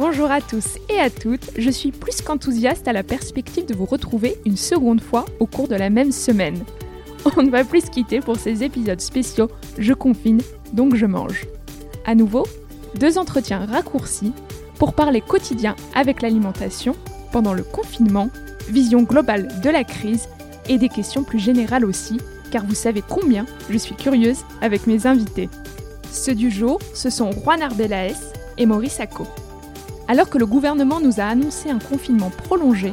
Bonjour à tous et à toutes, je suis plus qu'enthousiaste à la perspective de vous retrouver une seconde fois au cours de la même semaine. On ne va plus se quitter pour ces épisodes spéciaux Je confine, donc je mange. À nouveau, deux entretiens raccourcis pour parler quotidien avec l'alimentation pendant le confinement, vision globale de la crise et des questions plus générales aussi, car vous savez combien je suis curieuse avec mes invités. Ceux du jour, ce sont Juan Arbelaez et Maurice Acco. Alors que le gouvernement nous a annoncé un confinement prolongé,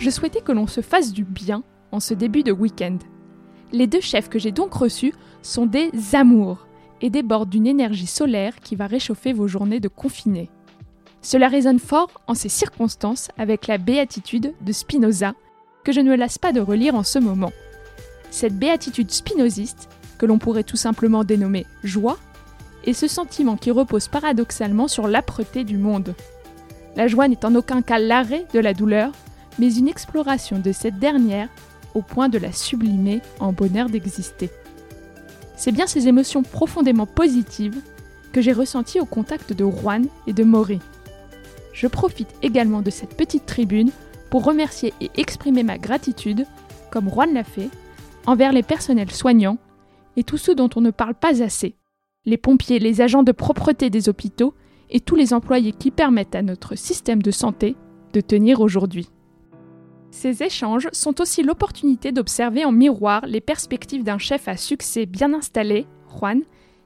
je souhaitais que l'on se fasse du bien en ce début de week-end. Les deux chefs que j'ai donc reçus sont des amours et débordent d'une énergie solaire qui va réchauffer vos journées de confinés. Cela résonne fort en ces circonstances avec la béatitude de Spinoza, que je ne me lasse pas de relire en ce moment. Cette béatitude spinoziste, que l'on pourrait tout simplement dénommer joie, est ce sentiment qui repose paradoxalement sur l'âpreté du monde. La joie n'est en aucun cas l'arrêt de la douleur, mais une exploration de cette dernière au point de la sublimer en bonheur d'exister. C'est bien ces émotions profondément positives que j'ai ressenties au contact de Juan et de Maury. Je profite également de cette petite tribune pour remercier et exprimer ma gratitude, comme Juan l'a fait, envers les personnels soignants et tous ceux dont on ne parle pas assez, les pompiers, les agents de propreté des hôpitaux et tous les employés qui permettent à notre système de santé de tenir aujourd'hui. Ces échanges sont aussi l'opportunité d'observer en miroir les perspectives d'un chef à succès bien installé, Juan,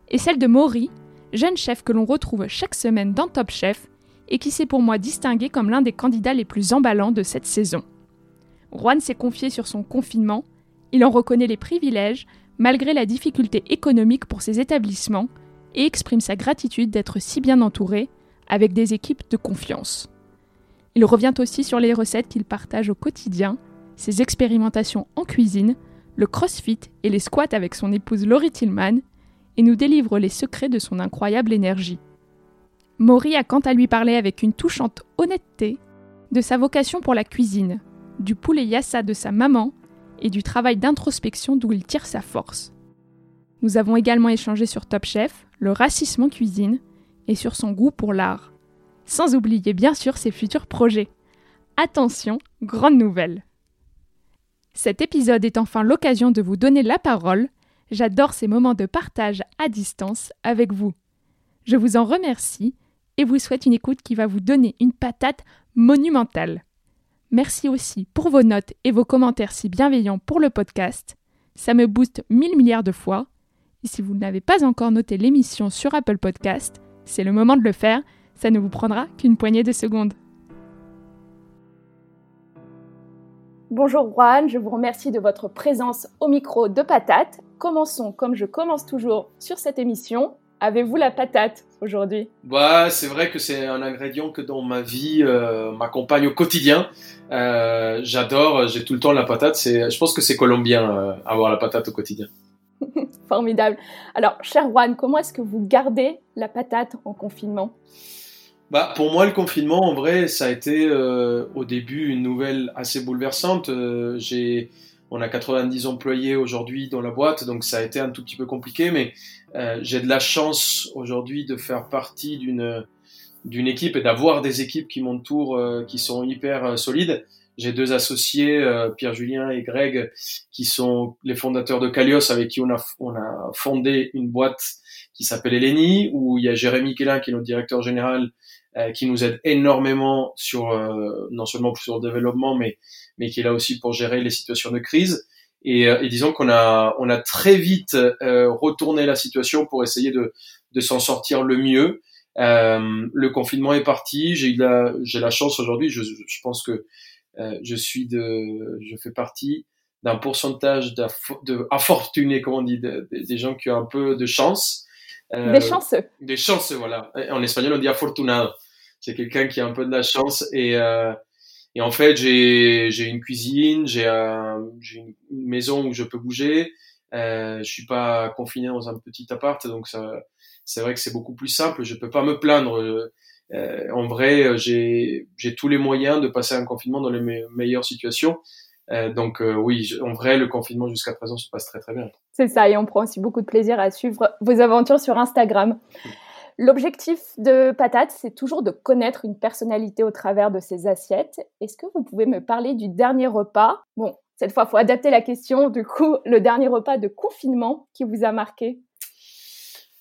et celles de Maury, jeune chef que l'on retrouve chaque semaine dans Top Chef et qui s'est pour moi distingué comme l'un des candidats les plus emballants de cette saison. Juan s'est confié sur son confinement, il en reconnaît les privilèges malgré la difficulté économique pour ses établissements et exprime sa gratitude d'être si bien entouré avec des équipes de confiance. Il revient aussi sur les recettes qu'il partage au quotidien, ses expérimentations en cuisine, le crossfit et les squats avec son épouse Laurie Tillman, et nous délivre les secrets de son incroyable énergie. Maury a quant à lui parlé avec une touchante honnêteté de sa vocation pour la cuisine, du poulet yassa de sa maman et du travail d'introspection d'où il tire sa force. Nous avons également échangé sur Top Chef, le racisme en cuisine et sur son goût pour l'art. Sans oublier bien sûr ses futurs projets. Attention, grande nouvelle. Cet épisode est enfin l'occasion de vous donner la parole. J'adore ces moments de partage à distance avec vous. Je vous en remercie et vous souhaite une écoute qui va vous donner une patate monumentale. Merci aussi pour vos notes et vos commentaires si bienveillants pour le podcast. Ça me booste mille milliards de fois et si vous n'avez pas encore noté l'émission sur Apple Podcast, c'est le moment de le faire, ça ne vous prendra qu'une poignée de secondes. Bonjour Juan, je vous remercie de votre présence au micro de Patate. Commençons comme je commence toujours sur cette émission. Avez-vous la patate aujourd'hui? Bah, C'est vrai que c'est un ingrédient que dans ma vie euh, m'accompagne au quotidien. Euh, j'adore, j'ai tout le temps la patate. Je pense que c'est colombien euh, avoir la patate au quotidien. Formidable. Alors, cher Juan, comment est-ce que vous gardez la patate en confinement? Bah, pour moi, le confinement, en vrai, ça a été euh, au début une nouvelle assez bouleversante. Euh, j'ai, on a 90 employés aujourd'hui dans la boîte, donc ça a été un tout petit peu compliqué, mais euh, j'ai de la chance aujourd'hui de faire partie d'une d'une équipe et d'avoir des équipes qui m'entourent, qui sont hyper solides. J'ai deux associés, euh, Pierre-Julien et Greg, qui sont les fondateurs de Calios, avec qui on a, on a fondé une boîte qui s'appelle Eleni, où il y a Jérémy Kellin, qui est notre directeur général, qui nous aide énormément sur non seulement sur le développement, mais mais qui est là aussi pour gérer les situations de crise. Et, et disons qu'on a on a très vite retourné la situation pour essayer de de s'en sortir le mieux. Euh, le confinement est parti. J'ai la, j'ai la chance aujourd'hui. Je, je, pense que euh, je suis de, je fais partie d'un pourcentage de infortunés, comme on dit, des gens qui ont un peu de chance. Euh, des chanceux. Des chanceux, voilà. En espagnol, on dit afortunado. C'est quelqu'un qui a un peu de la chance et euh, et en fait, j'ai j'ai une cuisine, j'ai un, j'ai une maison où je peux bouger. Euh, je suis pas confiné dans un petit appart, donc ça c'est vrai que c'est beaucoup plus simple. Je peux pas me plaindre. Euh, en vrai, j'ai tous les moyens de passer un confinement dans les meilleures situations. Euh, donc euh, oui, en vrai, le confinement jusqu'à présent se passe très très bien. C'est ça, et on prend aussi beaucoup de plaisir à suivre vos aventures sur Instagram. L'objectif de Patate, c'est toujours de connaître une personnalité au travers de ses assiettes. Est-ce que vous pouvez me parler du dernier repas? Bon, cette fois, il faut adapter la question. Du coup, le dernier repas de confinement qui vous a marqué?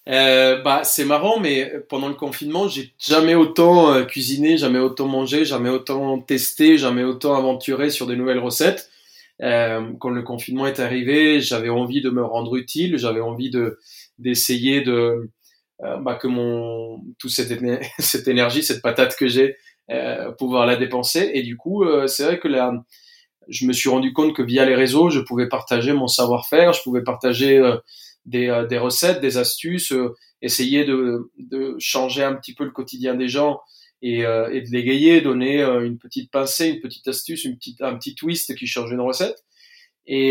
Euh, bah, c'est marrant, mais pendant le confinement, j'ai jamais autant euh, cuisiné, jamais autant mangé, jamais autant testé, jamais autant aventuré sur des nouvelles recettes. Euh, quand le confinement est arrivé, j'avais envie de me rendre utile, j'avais envie de d'essayer de euh, bah, que mon toute cette, cette énergie, cette patate que j'ai, pouvoir la dépenser. Et du coup, c'est vrai que là, je me suis rendu compte que via les réseaux, je pouvais partager mon savoir-faire, je pouvais partager des, euh, des recettes, des astuces, euh, essayer de, de, changer un petit peu le quotidien des gens et, euh, et de l'égayer, donner une petite pincée, une petite astuce, une petite, un petit twist qui change une recette. Et,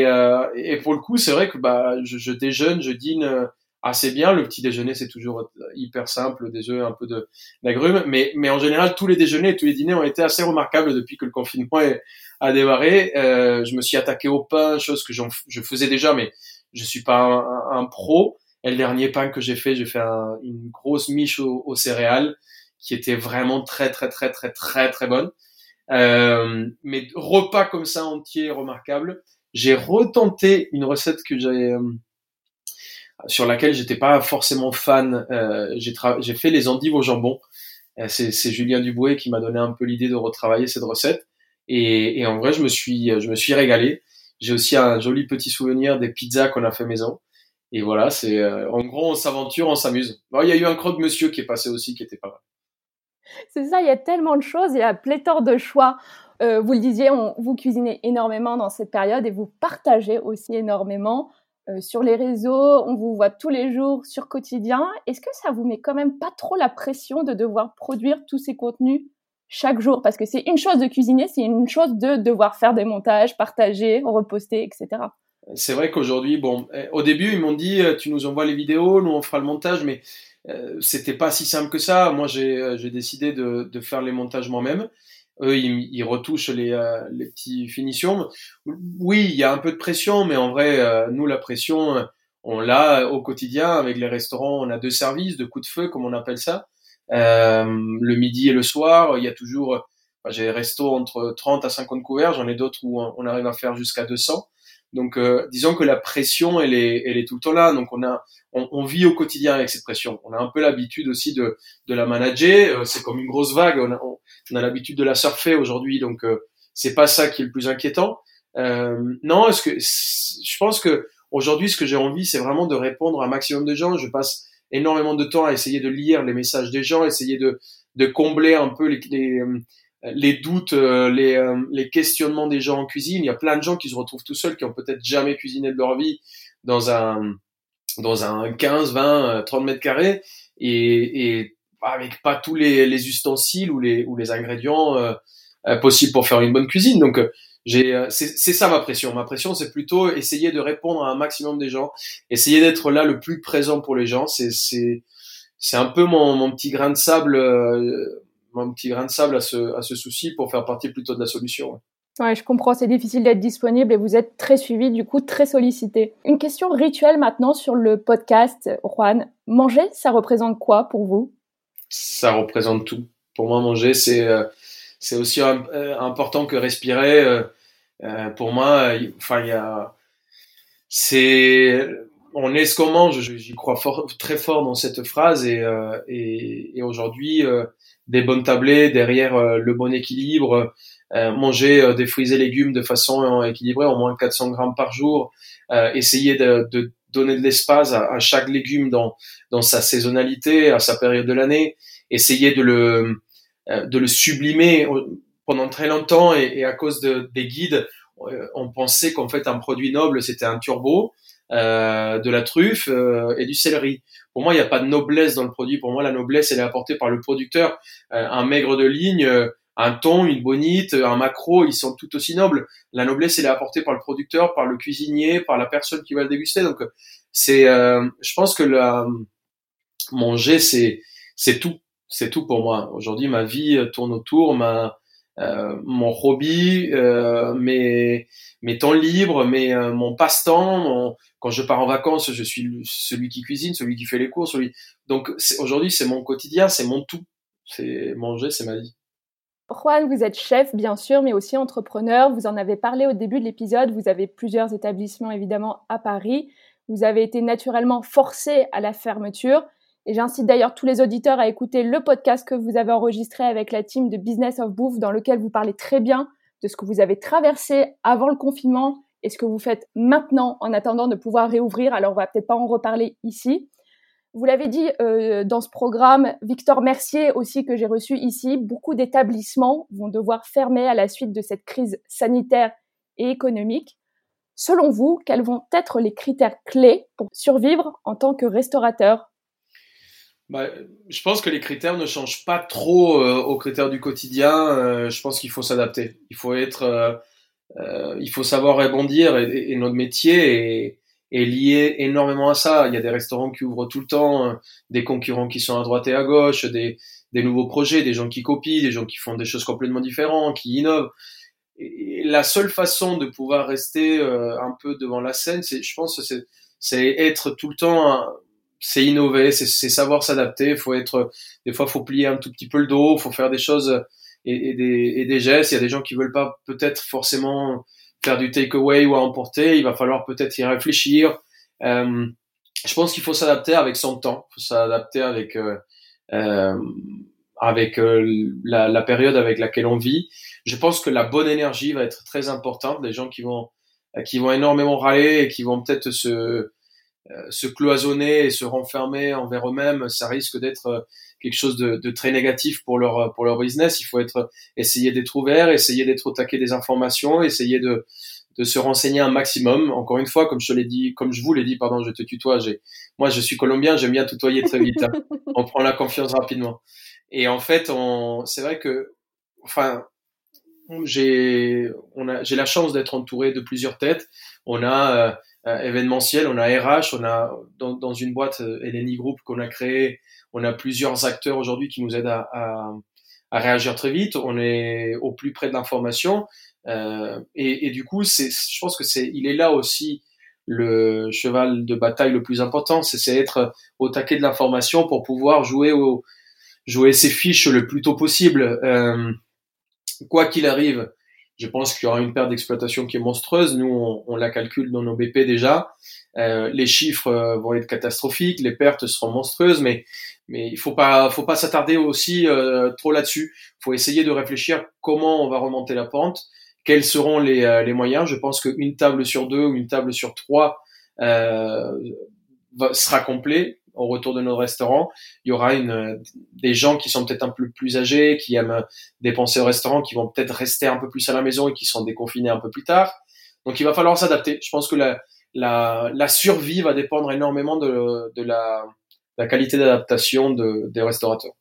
et pour le coup, c'est vrai que bah, je, je, déjeune, je dîne assez bien. Le petit déjeuner, c'est toujours hyper simple, des œufs, un peu de d'agrumes. Mais, mais en général, tous les déjeuners et tous les dîners ont été assez remarquables depuis que le confinement a démarré. Euh, je me suis attaqué au pain, chose que je faisais déjà, mais je suis pas un, pro. Et le dernier pain que j'ai fait, j'ai fait une grosse miche aux, céréales qui était vraiment très très très très très très bonne. Euh, mais repas comme ça entier, remarquable. J'ai retenté une recette que j'ai euh, sur laquelle j'étais pas forcément fan. Euh, j'ai fait les endives au jambon. C'est Julien Dubouet qui m'a donné un peu l'idée de retravailler cette recette. Et, et, en vrai, je me suis je me suis régalé. J'ai aussi un joli petit souvenir des pizzas qu'on a fait maison. Et voilà, c'est euh, en gros, on s'aventure, on s'amuse. il y a eu un croque-monsieur qui est passé aussi, qui était pas mal. C'est ça, il y a tellement de choses, il y a pléthore de choix. Euh, vous le disiez, on, vous cuisinez énormément dans cette période et vous partagez aussi énormément euh, sur les réseaux. On vous voit tous les jours sur quotidien. Est-ce que ça vous met quand même pas trop la pression de devoir produire tous ces contenus? Chaque jour parce que c'est une chose de cuisiner, c'est une chose de devoir faire des montages, partager, reposter, etc. C'est vrai qu'aujourd'hui, bon, eh, au début, ils m'ont dit, euh, tu nous envoies les vidéos, nous on fera le montage, mais euh, c'était pas si simple que ça. Moi, j'ai euh, décidé de, faire les montages moi-même. Eux, ils, retouchent les, euh, les petites finitions. Oui, il y a un peu de pression, mais en vrai, nous, la pression, on l'a au quotidien avec les restaurants. On a deux services, de coups de feu, comme on appelle ça. Euh, le midi et le soir, il y a toujours, j'ai des restos entre 30 à 50 couverts, j'en ai d'autres où on arrive à faire jusqu'à 200. Donc, euh, disons que la pression, elle est, elle est tout le temps là. Donc, on a, on, on vit au quotidien avec cette pression. On a un peu l'habitude aussi de, de la manager. Euh, c'est comme une grosse vague. On a, on, a l'habitude de la surfer aujourd'hui. Donc, euh, c'est pas ça qui est le plus inquiétant. Euh, non, est-ce que je pense que aujourd'hui, ce que j'ai envie, c'est vraiment de répondre à un maximum de gens. Je passe énormément de temps à essayer de lire les messages des gens, essayer de, de combler un peu les, les, euh, les doutes, euh, les, euh, les, questionnements des gens en cuisine. Il y a plein de gens qui se retrouvent tout seuls, qui ont peut-être jamais cuisiné de leur vie dans un, dans un 15, 20, 30 mètres carrés et, et avec pas tous les, les ustensiles ou les, ou les ingrédients possibles pour faire une bonne cuisine. Donc, euh, c'est ça ma pression. Ma pression, c'est plutôt essayer de répondre à un maximum des gens, essayer d'être là le plus présent pour les gens. C'est c'est un peu mon, mon, petit grain de sable, euh, mon petit grain de sable à ce, à ce souci pour faire partie plutôt de la solution. Ouais. je comprends, c'est difficile d'être disponible et vous êtes très suivi, du coup très sollicité. Une question rituelle maintenant sur le podcast, Juan. Manger, ça représente quoi pour vous? Ça représente tout. Pour moi, manger, c'est euh, c'est aussi important que respirer. Euh, pour moi, enfin, il y a, c'est, on est ce qu'on mange. J'y crois très fort dans cette phrase et, euh, et, et aujourd'hui, euh, des bonnes tablées derrière euh, le bon équilibre, manger des fruits et légumes de façon équilibrée, au moins 400 grammes par jour, essayer de, de, donner de l'espace à, à, chaque légume dans, dans sa saisonnalité, à sa période de l'année, essayer de le, de le sublimer pendant très longtemps et, et à cause de, des guides, on pensait qu'en fait un produit noble c'était un turbo euh, de la truffe euh, et du céleri. Pour moi, il n'y a pas de noblesse dans le produit. Pour moi, la noblesse, elle est apportée par le producteur. Euh, un maigre de ligne, un thon, une bonite, un macro, ils sont tout aussi nobles. La noblesse, elle est apportée par le producteur, par le cuisinier, par la personne qui va le déguster. Donc, c'est, je pense que la, manger, c'est, c'est tout. C'est tout pour moi. Aujourd'hui, ma vie tourne autour, ma, euh, mon hobby, euh, mes, mes temps libres, mes, euh, mon passe-temps. Quand je pars en vacances, je suis celui qui cuisine, celui qui fait les courses. Celui... Donc aujourd'hui, c'est mon quotidien, c'est mon tout. C'est manger, c'est ma vie. Juan, vous êtes chef, bien sûr, mais aussi entrepreneur. Vous en avez parlé au début de l'épisode. Vous avez plusieurs établissements, évidemment, à Paris. Vous avez été naturellement forcé à la fermeture. Et j'incite d'ailleurs tous les auditeurs à écouter le podcast que vous avez enregistré avec la team de Business of Bouffe, dans lequel vous parlez très bien de ce que vous avez traversé avant le confinement et ce que vous faites maintenant en attendant de pouvoir réouvrir. Alors, on va peut-être pas en reparler ici. Vous l'avez dit euh, dans ce programme, Victor Mercier aussi que j'ai reçu ici, beaucoup d'établissements vont devoir fermer à la suite de cette crise sanitaire et économique. Selon vous, quels vont être les critères clés pour survivre en tant que restaurateur bah, je pense que les critères ne changent pas trop euh, aux critères du quotidien. Euh, je pense qu'il faut s'adapter. Il faut être, euh, euh il faut savoir rebondir et, et notre métier est, est, lié énormément à ça. Il y a des restaurants qui ouvrent tout le temps, des concurrents qui sont à droite et à gauche, des, des nouveaux projets, des gens qui copient, des gens qui font des choses complètement différentes, qui innovent. Et la seule façon de pouvoir rester un peu devant la scène, c'est, je pense, c'est être tout le temps c'est innover, c'est savoir s'adapter. Faut être, des fois, faut plier un tout petit peu le dos, faut faire des choses et, des, et des, gestes. Il y a des gens qui veulent pas peut-être forcément faire du takeaway ou à emporter. Il va falloir peut-être y réfléchir. Euh, je pense qu'il faut s'adapter avec son temps. Faut s'adapter avec euh, euh, avec euh, la, la, période avec laquelle on vit. Je pense que la bonne énergie va être très importante. Les gens qui vont qui vont énormément râler et qui vont peut-être se se cloisonner et se renfermer envers eux-mêmes, ça risque d'être euh, quelque chose de, de, très négatif pour leur pour leur business. Il faut être essayer d'être ouvert, essayer d'être au taquet des informations, essayer de de se renseigner un maximum. Encore une fois, comme je l'ai dit, comme je vous l'ai dit, pardon, je te tutoie. J'ai, moi, je suis colombien, j'aime bien tutoyer très vite. Hein. On prend la confiance rapidement. Et en fait, on, c'est vrai que, enfin, j'ai, on a, j'ai la chance d'être entouré de plusieurs têtes. On a euh, euh, événementiel, on a RH, on a dans, une boîte euh, Eleni Group qu'on a créé, on a plusieurs acteurs aujourd'hui qui nous aident à, réagir très vite. On est au plus près de l'information euh, et, du coup, c'est, je pense que c'est, il est là aussi le cheval de bataille le plus important, c'est être au taquet de l'information pour pouvoir jouer jouer ses fiches le plus tôt possible. Euh, quoi qu'il arrive, je pense qu'il y aura une perte d'exploitation qui est monstrueuse. Nous, on, la calcule dans nos BP déjà. Euh, les chiffres euh, vont être catastrophiques, les pertes seront monstrueuses, mais il faut pas faut pas s'attarder aussi euh, trop là-dessus. Il faut essayer de réfléchir comment on va remonter la pente, quels seront les, les moyens? Je pense qu'une table sur deux ou une table sur trois sera complet au retour de nos restaurants, il y aura une, des gens qui sont peut-être un peu plus âgés, qui aiment dépenser au restaurant, qui vont peut-être rester un peu plus à la maison et qui sont déconfinés un peu plus tard. Donc il va falloir s'adapter. Je pense que la, la, la, survie va dépendre énormément de, de la, la, qualité d'adaptation de, des restaurateurs.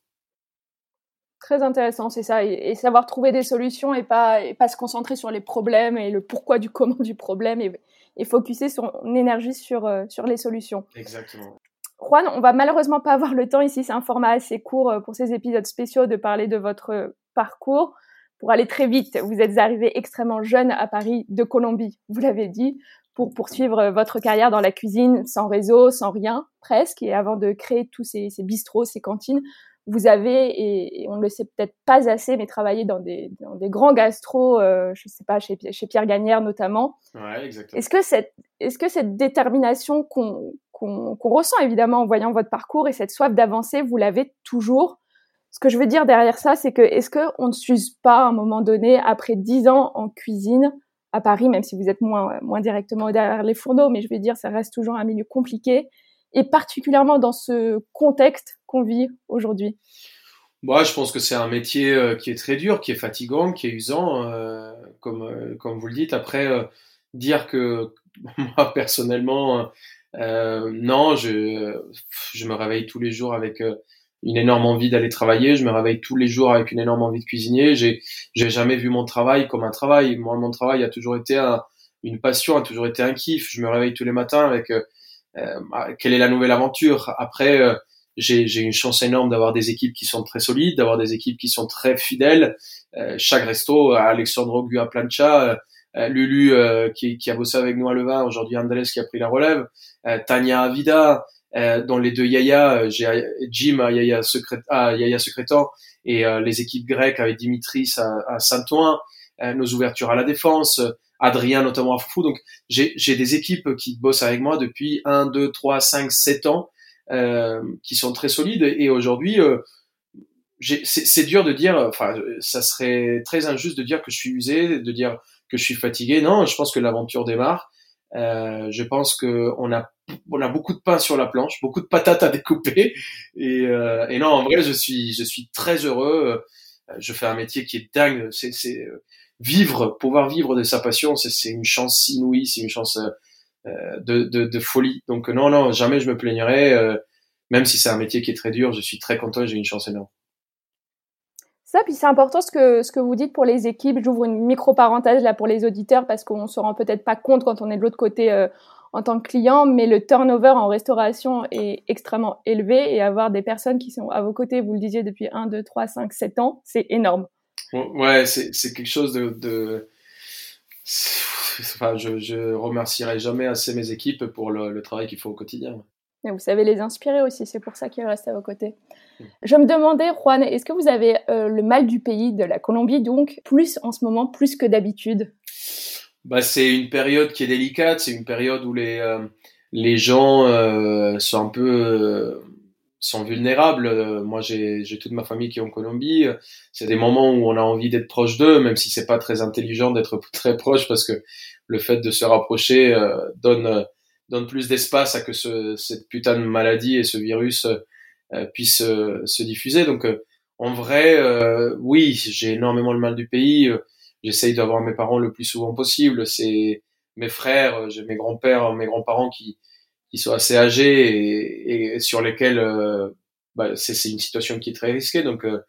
Très intéressant, c'est ça, et, savoir trouver des solutions et pas, et pas se concentrer sur les problèmes et le pourquoi du comment du problème et, et focuser son énergie sur, euh, sur les solutions. Exactement. Juan, on va malheureusement pas avoir le temps ici, c'est un format assez court euh, pour ces épisodes spéciaux de parler de votre parcours. Pour aller très vite, vous êtes arrivé extrêmement jeune à Paris de Colombie, vous l'avez dit, pour poursuivre votre carrière dans la cuisine sans réseau, sans rien presque, et avant de créer tous ces, ces bistrots, ces cantines, vous avez, et, on ne le sait peut-être pas assez, mais travaillé dans des, dans des grands gastros, euh, je ne sais pas, chez, chez Pierre Gagnère notamment. Ouais, exactement. Est-ce que cette, est-ce que cette détermination qu'on qu'on ressent évidemment en voyant votre parcours et cette soif d'avancer, vous l'avez toujours. Ce que je veux dire derrière ça, c'est que est-ce qu'on ne s'use pas à un moment donné, après dix ans en cuisine, à Paris, même si vous êtes moins, moins directement derrière les fourneaux, mais je veux dire, ça reste toujours un milieu compliqué, et particulièrement dans ce contexte qu'on vit aujourd'hui? Moi, je pense que c'est un métier euh, qui est très dur, qui est fatigant, qui est usant, euh, comme, euh, comme vous le dites. Après, dire que moi, personnellement, non, je, je me réveille tous les jours avec une énorme envie d'aller travailler. Je me réveille tous les jours avec une énorme envie de cuisiner. J'ai, j'ai jamais vu mon travail comme un travail. Moi, mon travail a toujours été une passion, a toujours été un kiff. Je me réveille tous les matins avec quelle est la nouvelle aventure? Après, j'ai une chance énorme d'avoir des équipes qui sont très solides, d'avoir des équipes qui sont très fidèles. Euh, chaque resto, Alexandre Gua Plancha, euh, euh, Lulu qui, qui, a bossé avec à Levin, aujourd'hui Andrés qui a pris la relève, Tania Avida, dans les deux Yaya, j'ai Jim à Yaya, Secret, à Yaya Secrétan et les équipes grecques avec Dimitris à, à Saint-Ouen, nos ouvertures à la défense, Adrien notamment à Foufou. Donc j'ai des équipes qui bossent avec moi depuis 1, 2, 3, 5, 7 ans euh, qui sont très solides. Et aujourd'hui, euh, c'est dur de dire, enfin, ça serait très injuste de dire que je suis usé, de dire que je suis fatigué. Non, je pense que l'aventure démarre. Euh, je pense que on a on a beaucoup de pain sur la planche, beaucoup de patates à découper. Et, euh, et non, en vrai, je suis je suis très heureux. Je fais un métier qui est dingue. C'est vivre, pouvoir vivre de sa passion, c'est une chance inouïe, c'est une chance euh, de, de, de, folie. Donc non, non, jamais je me plaignerai. Euh, même si c'est un métier qui est très dur, je suis très content j'ai une chance énorme. Ça, puis c'est important ce que, ce que vous dites pour les équipes. J'ouvre une micro-parenthèse là pour les auditeurs parce qu'on se rend peut-être pas compte quand on est de l'autre côté euh, en tant que client, mais le turnover en restauration est extrêmement élevé et avoir des personnes qui sont à vos côtés, vous le disiez, depuis 1, 2, 3, 5, 7 ans, c'est énorme. Ouais, c'est quelque chose de... de enfin, je, je remercierai jamais assez mes équipes pour le, travail qu'ils font au quotidien. Et vous savez les inspirer aussi, c'est pour ça qu'ils restent à vos côtés. Hmm. Je me demandais, Juan, est-ce que vous avez euh, le mal du pays, de la Colombie, donc, plus en ce moment, plus que d'habitude? Bah, C'est une période qui est délicate, c'est une période où les, euh, les gens euh, sont un peu sont vulnérables. Moi, j'ai toute ma famille qui est en Colombie. C'est des moments où on a envie d'être proche d'eux, même si c'est pas très intelligent d'être très proche, parce que le fait de se rapprocher euh, donne donne plus d'espace à que ce, cette putain de maladie et ce virus euh, puissent se diffuser. Donc, en vrai, oui, j'ai énormément le mal du pays. J'essaye d'avoir mes parents le plus souvent possible. C'est mes frères, j'ai mes grands-pères, mes grands-parents qui qui sont assez âgés et, sur lesquels euh, bah, c'est une situation qui est très risquée. Donc, euh,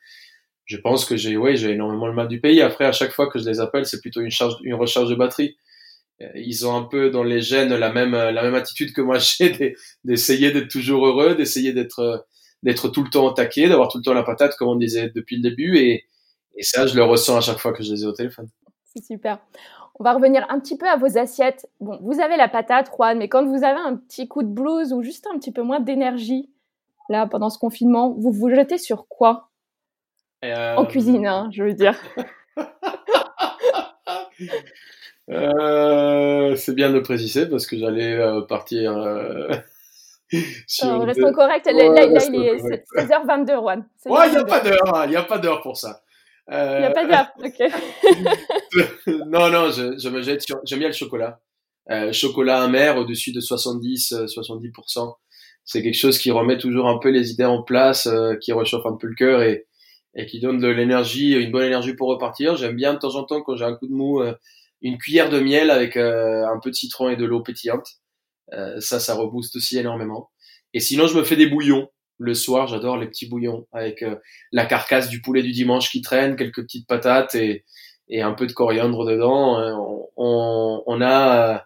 je pense que j'ai ouais, j'ai énormément le mal du pays. Après, à chaque fois que je les appelle, c'est plutôt une charge, une recharge de batterie. Euh, ils ont un peu dans les gènes la même la même attitude que moi j'ai d'essayer d'être toujours heureux, d'essayer d'être d'être tout le temps au taquet, d'avoir tout le temps la patate comme on disait depuis le début et, et ça je le ressens à chaque fois que je les ai au téléphone. C'est super. On va revenir un petit peu à vos assiettes. Bon, vous avez la patate, Juan, mais quand vous avez un petit coup de blues ou juste un petit peu moins d'énergie, là, pendant ce confinement, vous vous jetez sur quoi? Euh, En cuisine, hein, je veux dire. Euh, c'est bien de préciser parce que j'allais euh, partir. sur restons corrects. là, il est 16h22, Juan. Ouais, il n'y a pas d'heure. Il n'y a pas d'heure pour ça. Il n'y a pas d'heure, ok. non, non, je, je me jette sur. J'aime bien le chocolat. Euh, chocolat amer au-dessus de 70-70%. Euh, C'est quelque chose qui remet toujours un peu les idées en place, euh, qui réchauffe un peu le cœur et, et qui donne de l'énergie, une bonne énergie pour repartir. J'aime bien de temps en temps, quand j'ai un coup de mou, euh, une cuillère de miel avec un peu de citron et de l'eau pétillante. ça, ça rebooste aussi énormément. Et sinon, je me fais des bouillons le soir, j'adore les petits bouillons avec euh, la carcasse du poulet du dimanche qui traîne, quelques petites patates et, et un peu de coriandre dedans. Euh, on, on, a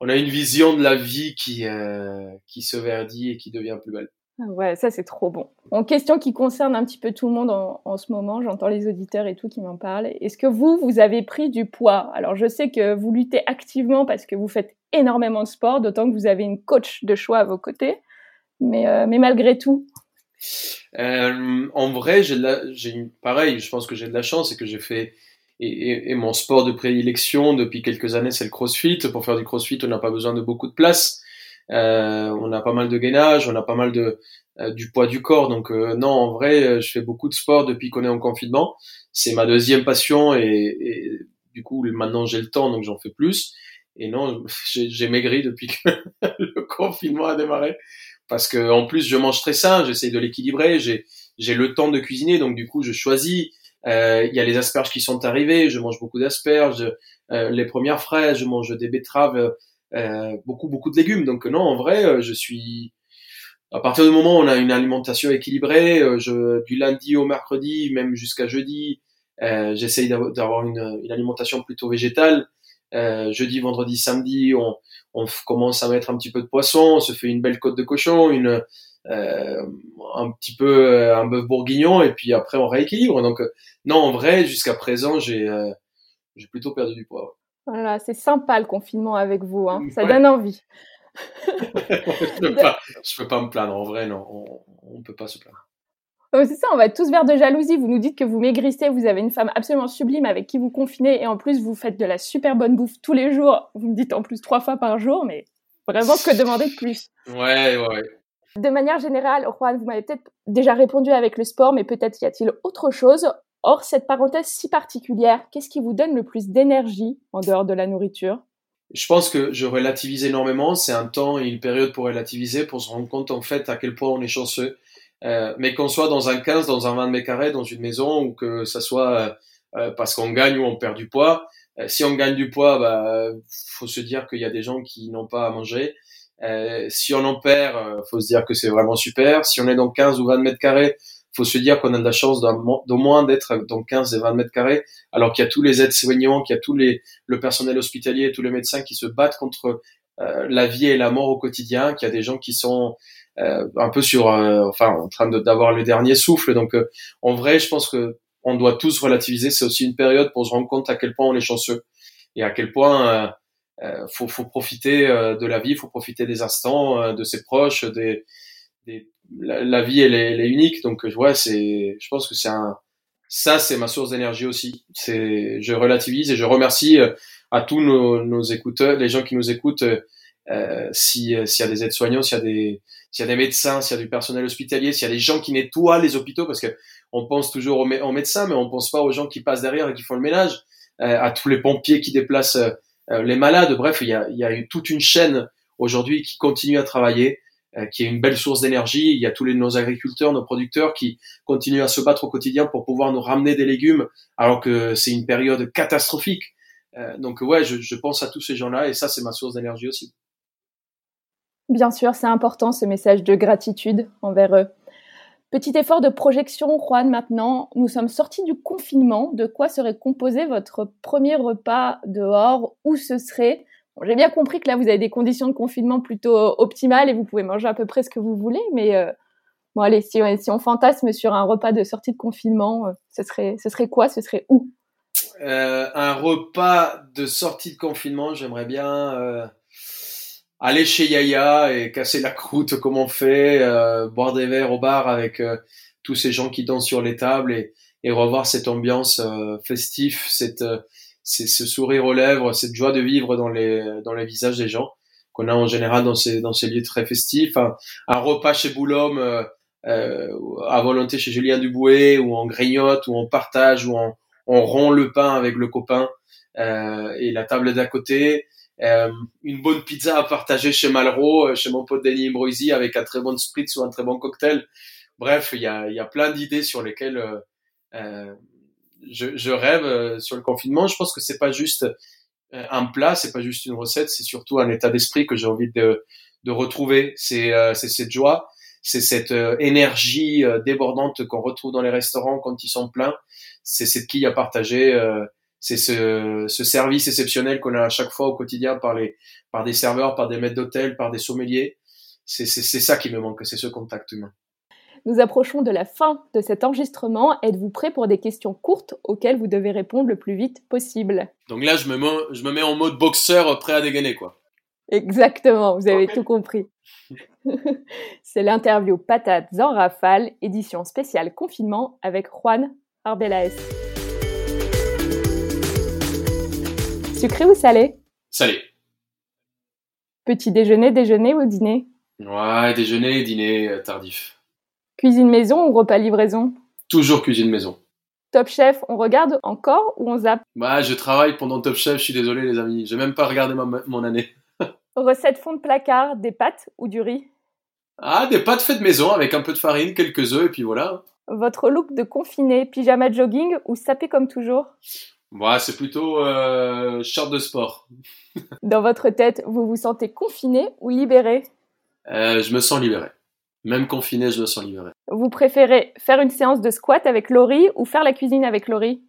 on a une vision de la vie qui euh, qui se verdit et qui devient plus belle. Ouais, ça c'est trop bon. En question qui concerne un petit peu tout le monde en, ce moment, j'entends les auditeurs et tout qui m'en parlent. Est-ce que vous, vous avez pris du poids? Alors je sais que vous luttez activement parce que vous faites énormément de sport, d'autant que vous avez une coach de choix à vos côtés mais, euh, malgré tout euh, En vrai, j'ai pareil, je pense que j'ai de la chance et que j'ai fait. Et, mon sport de prédilection depuis quelques années, c'est le crossfit. Pour faire du crossfit, on n'a pas besoin de beaucoup de place. On a pas mal de gainage, on a pas mal de du poids du corps. Donc non, en vrai, je fais beaucoup de sport depuis qu'on est en confinement. C'est ma deuxième passion et, et du coup maintenant j'ai le temps, donc j'en fais plus. Et non, j'ai maigri depuis que le confinement a démarré parce que en plus je mange très sain, j'essaye de l'équilibrer, j'ai j'ai le temps de cuisiner, donc du coup je choisis. Euh, il y a les asperges qui sont arrivées, je mange beaucoup d'asperges, euh, les premières fraises, je mange des betteraves, euh, beaucoup beaucoup de légumes. Donc non, en vrai, euh, je suis à partir du moment où on a une alimentation équilibrée, euh, je, du lundi au mercredi, même jusqu'à jeudi, j'essaye d'avoir une, une, alimentation plutôt végétale. jeudi, vendredi, samedi, on, on commence à mettre un petit peu de poisson, on se fait une belle côte de cochon, une euh, un petit peu euh, un bœuf bourguignon et puis après on rééquilibre. Donc euh, non, en vrai, jusqu'à présent, j'ai plutôt perdu du poids. Voilà, c'est sympa le confinement avec vous, hein. ça donne envie. je, peux pas, peux pas me plaindre, en vrai, non, on ne peut pas se plaindre. c'est ça, on va tous vers de jalousie. Vous nous dites que vous maigrissez, vous avez une femme absolument sublime avec qui vous confinez et en plus vous faites de la super bonne bouffe tous les jours. Vous me dites en plus trois fois par jour, mais vraiment que demander de plus? Ouais, ouais, ouais. De manière générale, Juan, vous m'avez peut-être déjà répondu avec le sport, mais peut-être y a-t-il autre chose Or, cette parenthèse si particulière, qu'est-ce qui vous donne le plus d'énergie en dehors de la nourriture? Je pense que je relativise énormément. C'est un temps et une période pour relativiser, pour se rendre compte en fait à quel point on est chanceux. Euh, mais qu'on soit dans un 15, dans un 20 mètres carrés, dans une maison, ou que ça soit euh, euh, parce qu'on gagne ou on perd du poids. si on gagne du poids, bah, faut se dire qu'il y a des gens qui n'ont pas à manger. Si on en perd, faut se dire que c'est vraiment super. Si on est dans 15 ou 20 mètres carrés, faut se dire qu'on a de la chance d'au moins d'être dans 15 et 20 mètres carrés, alors qu'il y a tous les aides-soignants, qu'il y a tous les, le personnel hospitalier, tous les médecins qui se battent contre euh, la vie et la mort au quotidien, qu'il y a des gens qui sont euh, un peu sur, enfin, en train d'avoir le dernier souffle. Donc, en vrai, je pense que on doit tous relativiser. C'est aussi une période pour se rendre compte à quel point on est chanceux et à quel point euh, faut, faut profiter euh, de la vie, faut profiter des instants, euh, de ses proches, des, des la, vie elle est, elle est, unique. Donc ouais, c'est, je pense que c'est un, ça c'est ma source d'énergie aussi. C'est, je relativise et je remercie à tous nos, nos écouteurs, les gens qui nous écoutent. Euh, si s'il y a des aides-soignants, s'il y a des s'il y a des médecins, s'il y a du personnel hospitalier, s'il y a des gens qui nettoient les hôpitaux, parce que on pense toujours aux, médecins, mais on pense pas aux gens qui passent derrière et qui font le ménage, euh, à tous les pompiers qui déplacent euh, les malades. Bref, il y a, il y a toute une chaîne aujourd'hui qui continue à travailler, euh, qui est une belle source d'énergie. Il y a tous les, nos agriculteurs, nos producteurs qui continuent à se battre au quotidien pour pouvoir nous ramener des légumes, alors que c'est une période catastrophique. Euh, donc ouais, je, je pense à tous ces gens-là et ça, c'est ma source d'énergie aussi. Bien sûr, c'est important ce message de gratitude envers eux. Petit effort de projection, Juan, maintenant. Nous sommes sortis du confinement. De quoi serait composé votre premier repas dehors? Où ce serait? J'ai bien compris que là, vous avez des conditions de confinement plutôt optimales et vous pouvez manger à peu près ce que vous voulez. Mais euh, bon, allez, si, on fantasme sur un repas de sortie de confinement, euh, ce, serait, ce serait quoi? Ce serait où? Euh, Un repas de sortie de confinement, j'aimerais bien aller chez Yaya et casser la croûte comme on fait, euh, boire des verres au bar avec euh, tous ces gens qui dansent sur les tables et, et revoir cette ambiance euh, festive, cette, c'est ce sourire aux lèvres, cette joie de vivre dans les, dans les visages des gens qu'on a en général dans ces, dans ces lieux très festifs. Un, repas chez Boulogne, à volonté chez Julien Dubouet, où on grignote, où on partage, où on, on rompt le pain avec le copain et la table d'à côté. Euh, une bonne pizza à partager chez Malraux, euh, chez mon pote Denis Imbroisi avec un très bon spritz ou un très bon cocktail. Bref, il y a, y a plein d'idées sur lesquelles euh, euh je, je, rêve sur le confinement. Je pense que c'est pas juste un plat, c'est pas juste une recette, c'est surtout un état d'esprit que j'ai envie de, de retrouver. C'est cette joie, c'est cette énergie débordante qu'on retrouve dans les restaurants quand ils sont pleins. C'est cette quille à partager c'est ce, ce, service exceptionnel qu'on a à chaque fois au quotidien par les par des serveurs, par des maîtres d'hôtel, par des sommeliers. C'est ça qui me manque, c'est ce contact humain. Nous approchons de la fin de cet enregistrement. Êtes-vous prêt pour des questions courtes auxquelles vous devez répondre le plus vite possible? Donc là, je me, mets, je me mets en mode boxeur prêt à dégainer, quoi. Exactement, vous avez tout compris. C'est l'interview Patates en rafale, édition spéciale confinement avec Juan Arbelaez. Sucré ou salé? Salé. Petit déjeuner, déjeuner ou dîner? Ouais, déjeuner, dîner, euh, tardif. Cuisine maison ou repas livraison? Toujours cuisine maison. Top Chef, on regarde encore ou on zappe? Bah, je travaille pendant Top Chef, je suis désolé les amis, j'ai même pas regardé ma- mon année. Recette fond de placard, des pâtes ou du riz? Ah, des pâtes faites maison avec un peu de farine, quelques œufs et puis voilà. Votre look de confiné, pyjama jogging ou sapé comme toujours? Ouais, c'est plutôt euh, short de sport. Dans votre tête, vous vous sentez confiné ou libéré? Euh, je me sens libéré. Même confiné, je me sens libéré. Vous préférez faire une séance de squat avec Laurie ou faire la cuisine avec Laurie?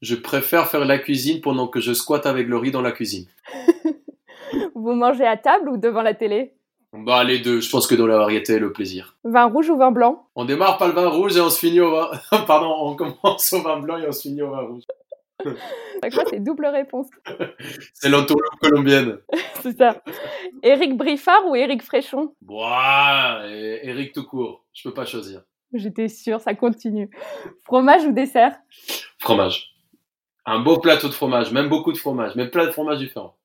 Je préfère faire la cuisine pendant que je squatte avec Laurie dans la cuisine. Vous mangez à table ou devant la télé? Bah, les deux, je pense que dans la variété, le plaisir. Vin rouge ou vin blanc? On démarre par le vin rouge et on se finit au vin... Pardon, on commence au vin blanc et on se finit au vin rouge. Quoi c'est double réponse C'est l'entourloupe colombienne. C'est ça. Éric Briffard ou Éric Fréchon? Et Eric tout court. Je peux pas choisir. J'étais sûre, ça continue. Fromage ou dessert? Fromage. Un beau plateau de fromage, même beaucoup de fromage, mais plein de fromages différents.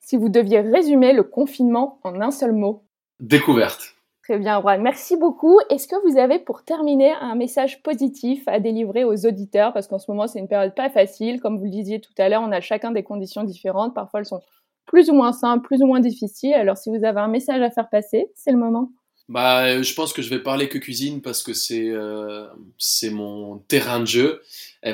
Si vous deviez résumer le confinement en un seul mot? Découverte. Très bien, Juan. Merci beaucoup. Est-ce que vous avez, pour terminer, un message positif à délivrer aux auditeurs? Parce qu'en ce moment, c'est une période pas facile. Comme vous le disiez tout à l'heure, on a chacun des conditions différentes. Parfois, elles sont plus ou moins simples, plus ou moins difficiles. Alors, si vous avez un message à faire passer, c'est le moment. Bah, euh, je pense que je vais parler que cuisine parce que c'est euh, mon terrain de jeu.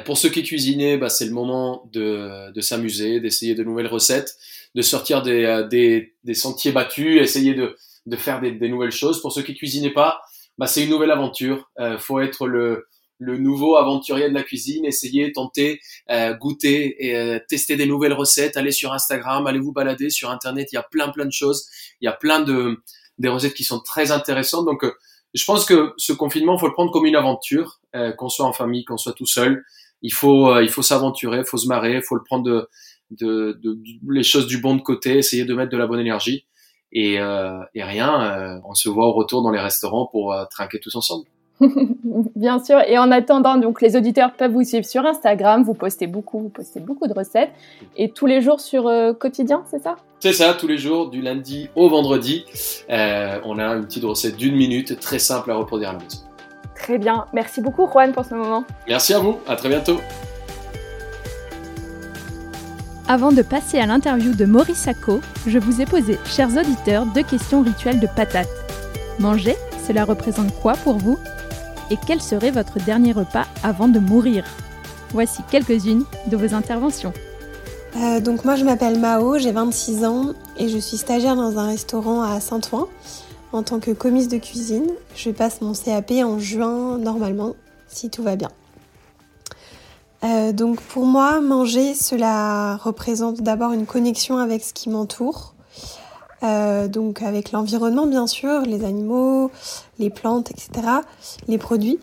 Pour ceux qui cuisinaient, bah, c'est le moment de, de s'amuser, d'essayer de nouvelles recettes, de sortir des, euh, des, des sentiers battus, essayer de, de faire des, des nouvelles choses. Pour ceux qui cuisinaient pas, bah, c'est une nouvelle aventure. Euh, faut être le, le nouveau aventurier de la cuisine, essayer, tenter, euh, goûter et euh, tester des nouvelles recettes. Allez sur Instagram, allez vous balader sur Internet. Il y a plein plein de choses. Il y a plein de des recettes qui sont très intéressantes. Donc, euh, je pense que ce confinement, faut le prendre comme une aventure, euh, qu'on soit en famille, qu'on soit tout seul. Il faut, euh, il faut s'aventurer, faut se marrer, faut le prendre de, de, de, de- les choses du bon de côté, essayer de mettre de la bonne énergie. Et, euh, et rien, euh, on se voit au retour dans les restaurants pour euh, trinquer tous ensemble. Bien sûr. Et en attendant, donc, les auditeurs peuvent vous suivre sur Instagram. Vous postez beaucoup, vous postez beaucoup de recettes. Et tous les jours sur euh, quotidien, c'est ça? C'est ça, tous les jours, du lundi au vendredi, euh, on a une petite recette d'une minute, très simple à reproduire à la maison. Très bien. Merci beaucoup, Juan, pour ce moment. Merci à vous, à très bientôt. Avant de passer à l'interview de Maurice Sacco, je vous ai posé, chers auditeurs, deux questions rituelles de patates. Manger, cela représente quoi pour vous? Et quel serait votre dernier repas avant de mourir? Voici quelques-unes de vos interventions. Euh, donc moi je m'appelle Mao, j'ai 26 ans et je suis stagiaire dans un restaurant à Saint-Ouen en tant que commise de cuisine. Je passe mon CAP en juin normalement si tout va bien. Euh, donc pour moi, manger, cela représente d'abord une connexion avec ce qui m'entoure. Euh, donc avec l'environnement bien sûr, les animaux, les plantes, etc., les produits,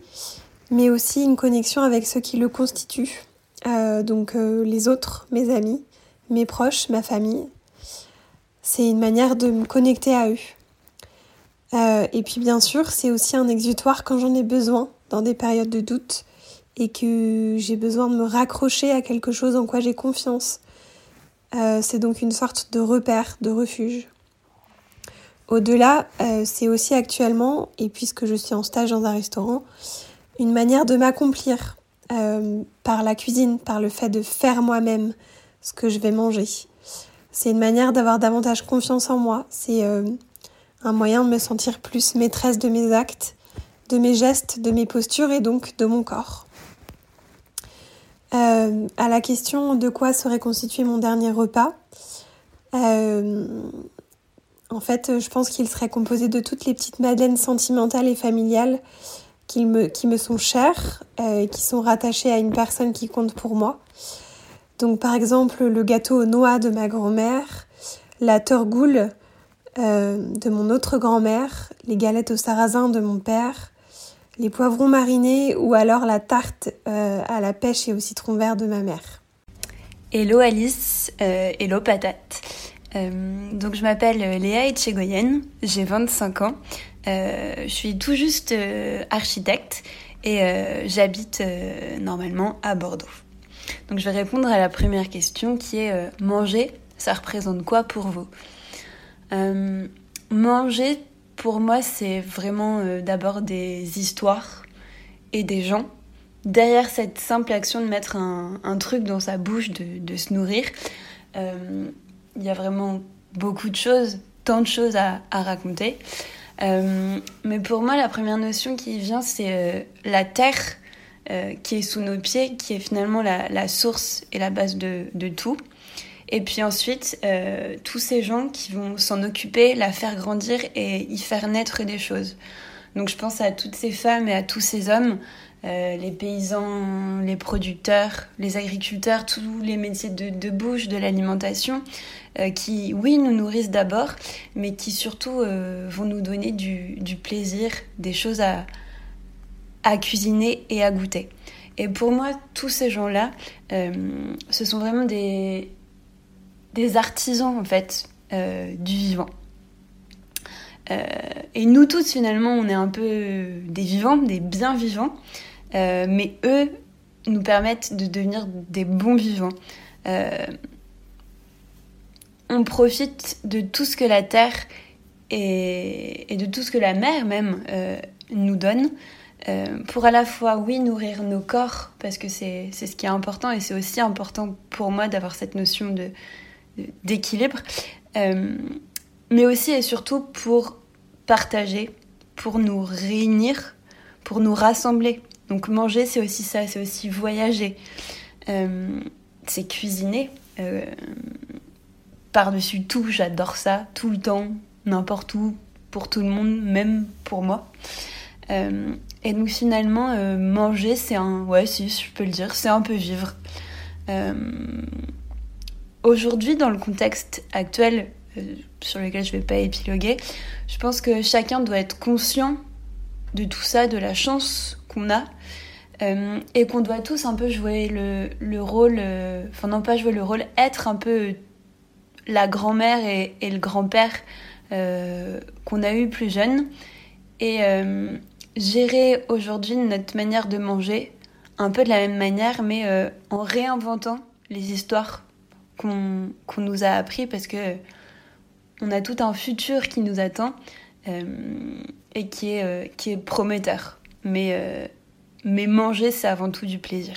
mais aussi une connexion avec ceux qui le constituent. Euh, donc les autres, mes amis, mes proches, ma famille. C'est une manière de me connecter à eux. Et puis bien sûr, c'est aussi un exutoire quand j'en ai besoin dans des périodes de doute et que j'ai besoin de me raccrocher à quelque chose en quoi j'ai confiance. Euh, c'est donc une sorte de repère, de refuge. Au-delà, euh, c'est aussi actuellement, et puisque je suis en stage dans un restaurant, une manière de m'accomplir euh, par la cuisine, par le fait de faire moi-même ce que je vais manger. C'est une manière d'avoir davantage confiance en moi. C'est un moyen de me sentir plus maîtresse de mes actes, de mes gestes, de mes postures et donc de mon corps. Euh, à la question de quoi serait constitué mon dernier repas, euh, en fait, je pense qu'il serait composé de toutes les petites madeleines sentimentales et familiales qui me, qui me sont chères euh, et qui sont rattachées à une personne qui compte pour moi. Donc par exemple le gâteau aux noix de ma grand-mère, la torgoule euh, de mon autre grand-mère, les galettes au sarrasin de mon père, les poivrons marinés ou alors la tarte euh, à la pêche et au citron vert de ma mère. Hello Alice, euh, hello patate. Euh, donc je m'appelle Léa Etchegoyen, j'ai 25 ans, je suis tout juste architecte et j'habite normalement à Bordeaux. Donc je vais répondre à la première question qui est manger, ça représente quoi pour vous? Manger, pour moi, c'est vraiment d'abord des histoires et des gens. Derrière cette simple action de mettre un, truc dans sa bouche, de, se nourrir, il y a vraiment beaucoup de choses, tant de choses à, raconter. mais pour moi, la première notion qui vient, c'est la terre euh, qui est sous nos pieds, qui est finalement la, source et la base de, tout. Et puis ensuite, euh, tous ces gens qui vont s'en occuper, la faire grandir et y faire naître des choses. Donc je pense à toutes ces femmes et à tous ces hommes, euh, les paysans, les producteurs, les agriculteurs, tous les métiers de, bouche, de l'alimentation, qui, oui, nous nourrissent d'abord, mais qui surtout vont nous donner du plaisir, des choses à, à cuisiner et à goûter. Et pour moi, tous ces gens-là, euh, ce sont vraiment des, des artisans en fait euh, du vivant. Euh, et nous tous finalement, on est un peu des vivants, des bien vivants, mais eux nous permettent de devenir des bons vivants. on profite de tout ce que la terre et, de tout ce que la mer même nous donne euh, pour à la fois, oui, nourrir nos corps, parce que c'est ce qui est important, et c'est aussi important pour moi d'avoir cette notion d'équilibre, euh, mais aussi et surtout pour partager, pour nous réunir, pour nous rassembler. Donc manger, c'est aussi ça, c'est aussi voyager, euh, c'est cuisiner. Par-dessus tout, j'adore ça, tout le temps, n'importe où, pour tout le monde, même pour moi. Euh, et donc finalement, euh, manger, c'est un... Ouais, si, je peux le dire, c'est un peu vivre. Euh, aujourd'hui, dans le contexte actuel, sur lequel je ne vais pas épiloguer, je pense que chacun doit être conscient de tout ça, de la chance qu'on a, et qu'on doit tous un peu jouer le, le rôle, enfin non pas jouer le rôle, être un peu la grand-mère et, le grand-père qu'on a eu plus jeune. Et, gérer aujourd'hui notre manière de manger un peu de la même manière, mais euh, en réinventant les histoires qu'on nous a appris parce que on a tout un futur qui nous attend euh, et qui est, euh, qui est prometteur. Mais, mais manger, c'est avant tout du plaisir.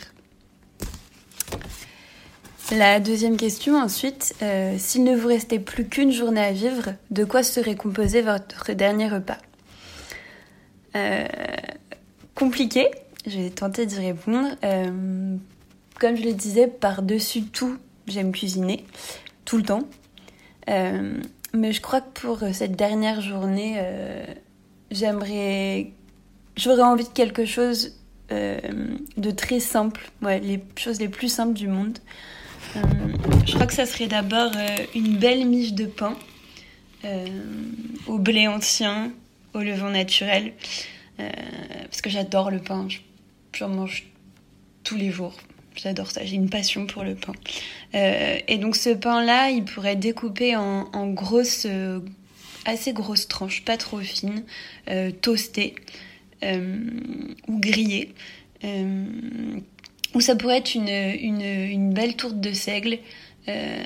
La deuxième question ensuite, s'il ne vous restait plus qu'une journée à vivre, de quoi serait composé votre dernier repas? Euh, compliqué. Je vais tenter d'y répondre. Euh, comme je le disais, par-dessus tout, j'aime cuisiner tout le temps. Euh, mais je crois que pour cette dernière journée, j'aimerais. J'aurais envie de quelque chose de très simple. Les choses les plus simples du monde. je crois que ça serait d'abord une belle miche de pain au blé ancien, au levain naturel. Euh, parce que j'adore le pain. J'en mange tous les jours. J'adore ça. J'ai une passion pour le pain. Euh, et donc ce pain-là, il pourrait être découpé en, grosses, euh, assez grosses tranches, pas trop fines, toastées ou grillées. ou ça pourrait être une, belle tourte de seigle euh,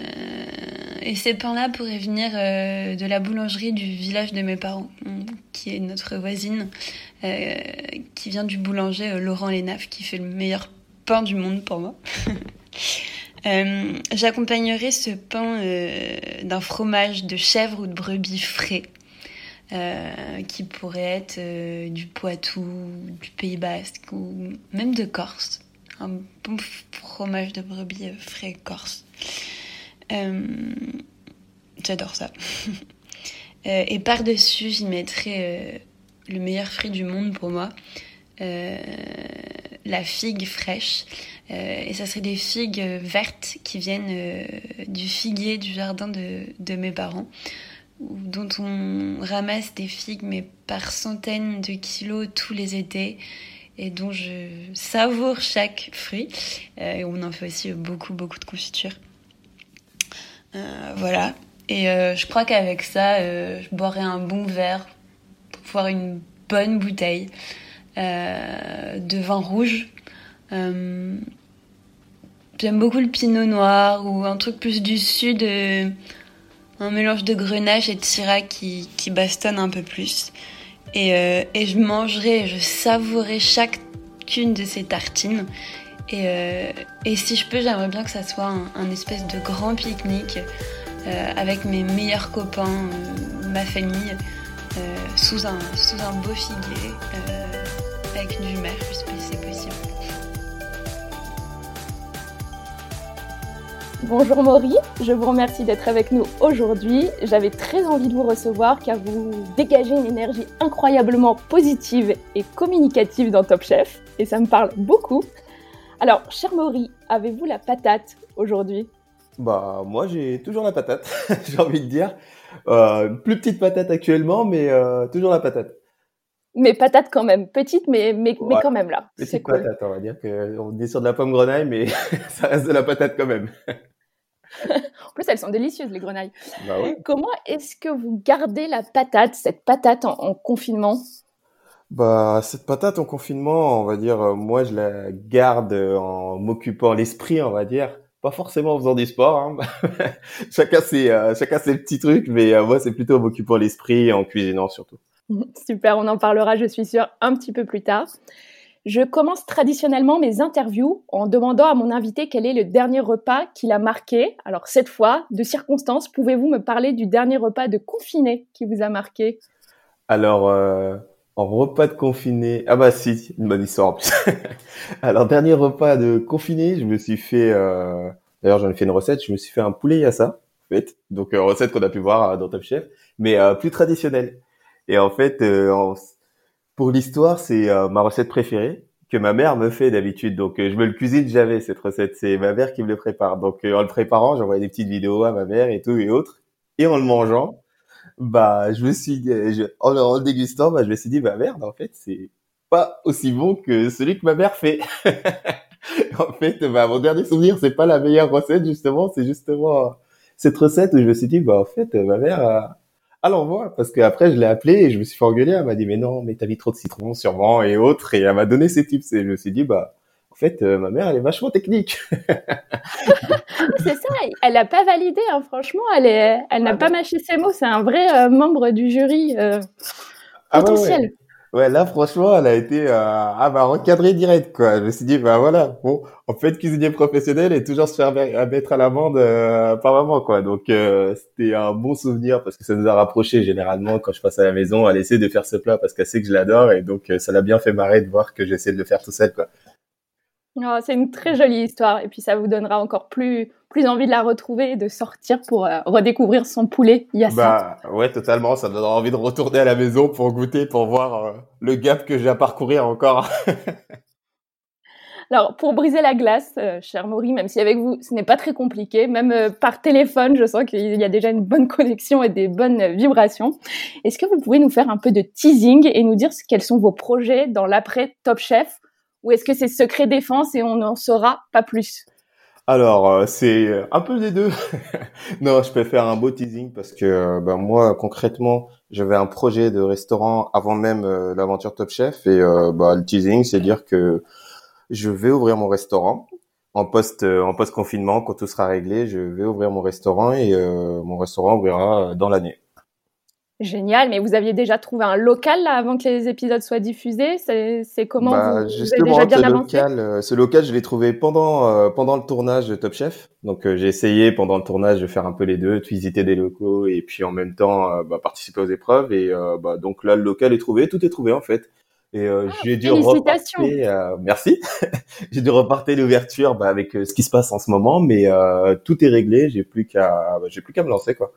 et ces pains-là pourraient venir euh, de la boulangerie du village de mes parents, qui est notre voisine, euh, qui vient du boulanger Laurent Lénaf, qui fait le meilleur pain du monde pour moi. J'accompagnerai ce pain d'un fromage de chèvre ou de brebis frais. qui pourrait être du Poitou, du Pays Basque ou même de Corse. Un bon fromage de brebis frais corse. Euh, j'adore ça. Euh, et par-dessus, j'y mettrais euh, le meilleur fruit du monde pour moi. La figue fraîche. et ça serait des figues vertes qui viennent du figuier du jardin de, de, mes parents, dont on ramasse des figues, mais par centaines de kilos tous les étés, et dont je savoure chaque fruit. et on en fait aussi beaucoup, beaucoup de confitures. Euh, voilà. Et euh, je crois qu'avec ça, euh, je boirais un bon verre pour voir une bonne bouteille de vin rouge. J'aime beaucoup le pinot noir ou un truc plus du sud, un mélange de grenache et de syrah qui, qui bastonne un peu plus. Et, euh, et je mangerai, je savourerai chacune de ces tartines. Et, euh, et si je peux, j'aimerais bien que ça soit un, espèce de grand pique-nique euh, avec mes meilleurs copains, ma famille, sous, un, sous un beau figuier, avec si c'est possible. Bonjour Maury, je vous remercie d'être avec nous aujourd'hui. J'avais très envie de vous recevoir car vous dégagez une énergie incroyablement positive et communicative dans Top Chef et ça me parle beaucoup. Alors, cher Maury, avez-vous la patate aujourd'hui? Bah, moi j'ai toujours la patate, j'ai envie de dire. Euh, plus petite patate actuellement, mais euh, toujours la patate. Mais patate quand même, petite, mais, mais, mais quand même là. Petite patate, on va dire qu'on est sur de la pomme grenaille, mais ça reste de la patate quand même. en plus, elles sont délicieuses, les grenailles. Bah Comment est-ce que vous gardez la patate, cette patate en, confinement? Bah, cette patate en confinement, on va dire, euh, moi, je la garde en m'occupant l'esprit, on va dire. Pas forcément en faisant du sport. Hein. chacun, ses, euh, chacun ses petits trucs, mais euh, moi, c'est plutôt en m'occupant l'esprit et en cuisinant surtout. Super, on en parlera, je suis sûre, un petit peu plus tard. Je commence traditionnellement mes interviews en demandant à mon invité quel est le dernier repas qu'il a marqué. Alors cette fois, de circonstance, pouvez-vous me parler du dernier repas de confiné qui vous a marqué? Alors, euh, en repas de confiné, ah bah si, une bonne histoire en plus. Alors dernier repas de confiné, je me suis fait, euh... d'ailleurs j'en ai fait une recette, je me suis fait un poulet yassa, en fait, donc euh, recette qu'on a pu voir euh, dans Top Chef, mais euh, plus traditionnelle. Et en fait, en pour l'histoire, c'est euh, ma recette préférée que ma mère me fait d'habitude. Donc euh, je me le cuisine jamais cette recette. C'est ma mère qui me le prépare. Donc euh, en le préparant, j'envoie des petites vidéos à ma mère et tout et autres. Et en le mangeant, bah je me suis, je, en, le dégustant, bah je me suis dit bah merde en fait c'est pas aussi bon que celui que ma mère fait. en fait, bah mon dernier souvenir c'est pas la meilleure recette justement, c'est justement cette recette où je me suis dit bah en fait ma mère alors l'envoi parce qu'après je l'ai appelé et je me suis fait engueuler. Elle m'a dit mais non, mais t'as mis trop de citron sûrement et autres et elle m'a donné ses tips et je me suis dit bah en fait euh, ma mère elle est vachement technique. c'est ça, elle a pas validé hein, franchement, elle est, elle n'a ah pas mâché ses mots. C'est un vrai euh, membre du jury euh, ah potentiel. Ouais, là, franchement, elle a été euh, ah bah recadrée direct quoi. Je me suis dit bah voilà, bon, en fait, cuisinier professionnel et toujours se faire mettre à l'amende euh, pas vraiment quoi. Donc euh, c'était un bon souvenir parce que ça nous a rapprochés généralement quand je passe à la maison, elle essaie de faire ce plat parce qu'elle sait que je l'adore et donc euh, ça l'a bien fait marrer de voir que j'essaie de le faire tout seul quoi. Oh, c'est une très jolie histoire et puis ça vous donnera encore plus plus envie de la retrouver et de sortir pour euh, redécouvrir son poulet Yassa. Bah ouais, totalement, ça donnera envie de retourner à la maison pour goûter, pour voir euh, le gap que j'ai à parcourir encore. Alors, pour briser la glace, euh, cher Maury, même si avec vous, ce n'est pas très compliqué, même par téléphone, je sens qu'il y a déjà une bonne connexion et des bonnes vibrations. Est-ce que vous pouvez nous faire un peu de teasing et nous dire quels sont vos projets dans l'après Top Chef? Ou est-ce que c'est secret défense et on n'en saura pas plus? Alors, euh, c'est un peu les deux. non, je peux faire un beau teasing parce que euh, ben, moi, concrètement, j'avais un projet de restaurant avant même euh, l'aventure Top Chef et bah, le teasing, c'est dire que je vais ouvrir mon restaurant en post en post confinement quand tout sera réglé. Je vais ouvrir mon restaurant et mon restaurant ouvrira dans l'année. Génial, mais vous aviez déjà trouvé un local là avant que les épisodes soient diffusés? C'est comment bah, vous, justement, avez déjà bien ce local, euh, ce local, je l'ai trouvé pendant euh, pendant le tournage de Top Chef. Donc euh, j'ai essayé pendant le tournage de faire un peu les deux, de visiter des locaux et puis en même temps bah, participer aux épreuves. Et bah, donc là, le local est trouvé, tout est trouvé en fait. Et ah, j'ai dû repartir. merci. j'ai dû repartir l'ouverture bah, avec ce qui se passe en ce moment, mais tout est réglé. J'ai plus qu'à j'ai plus qu'à me lancer quoi.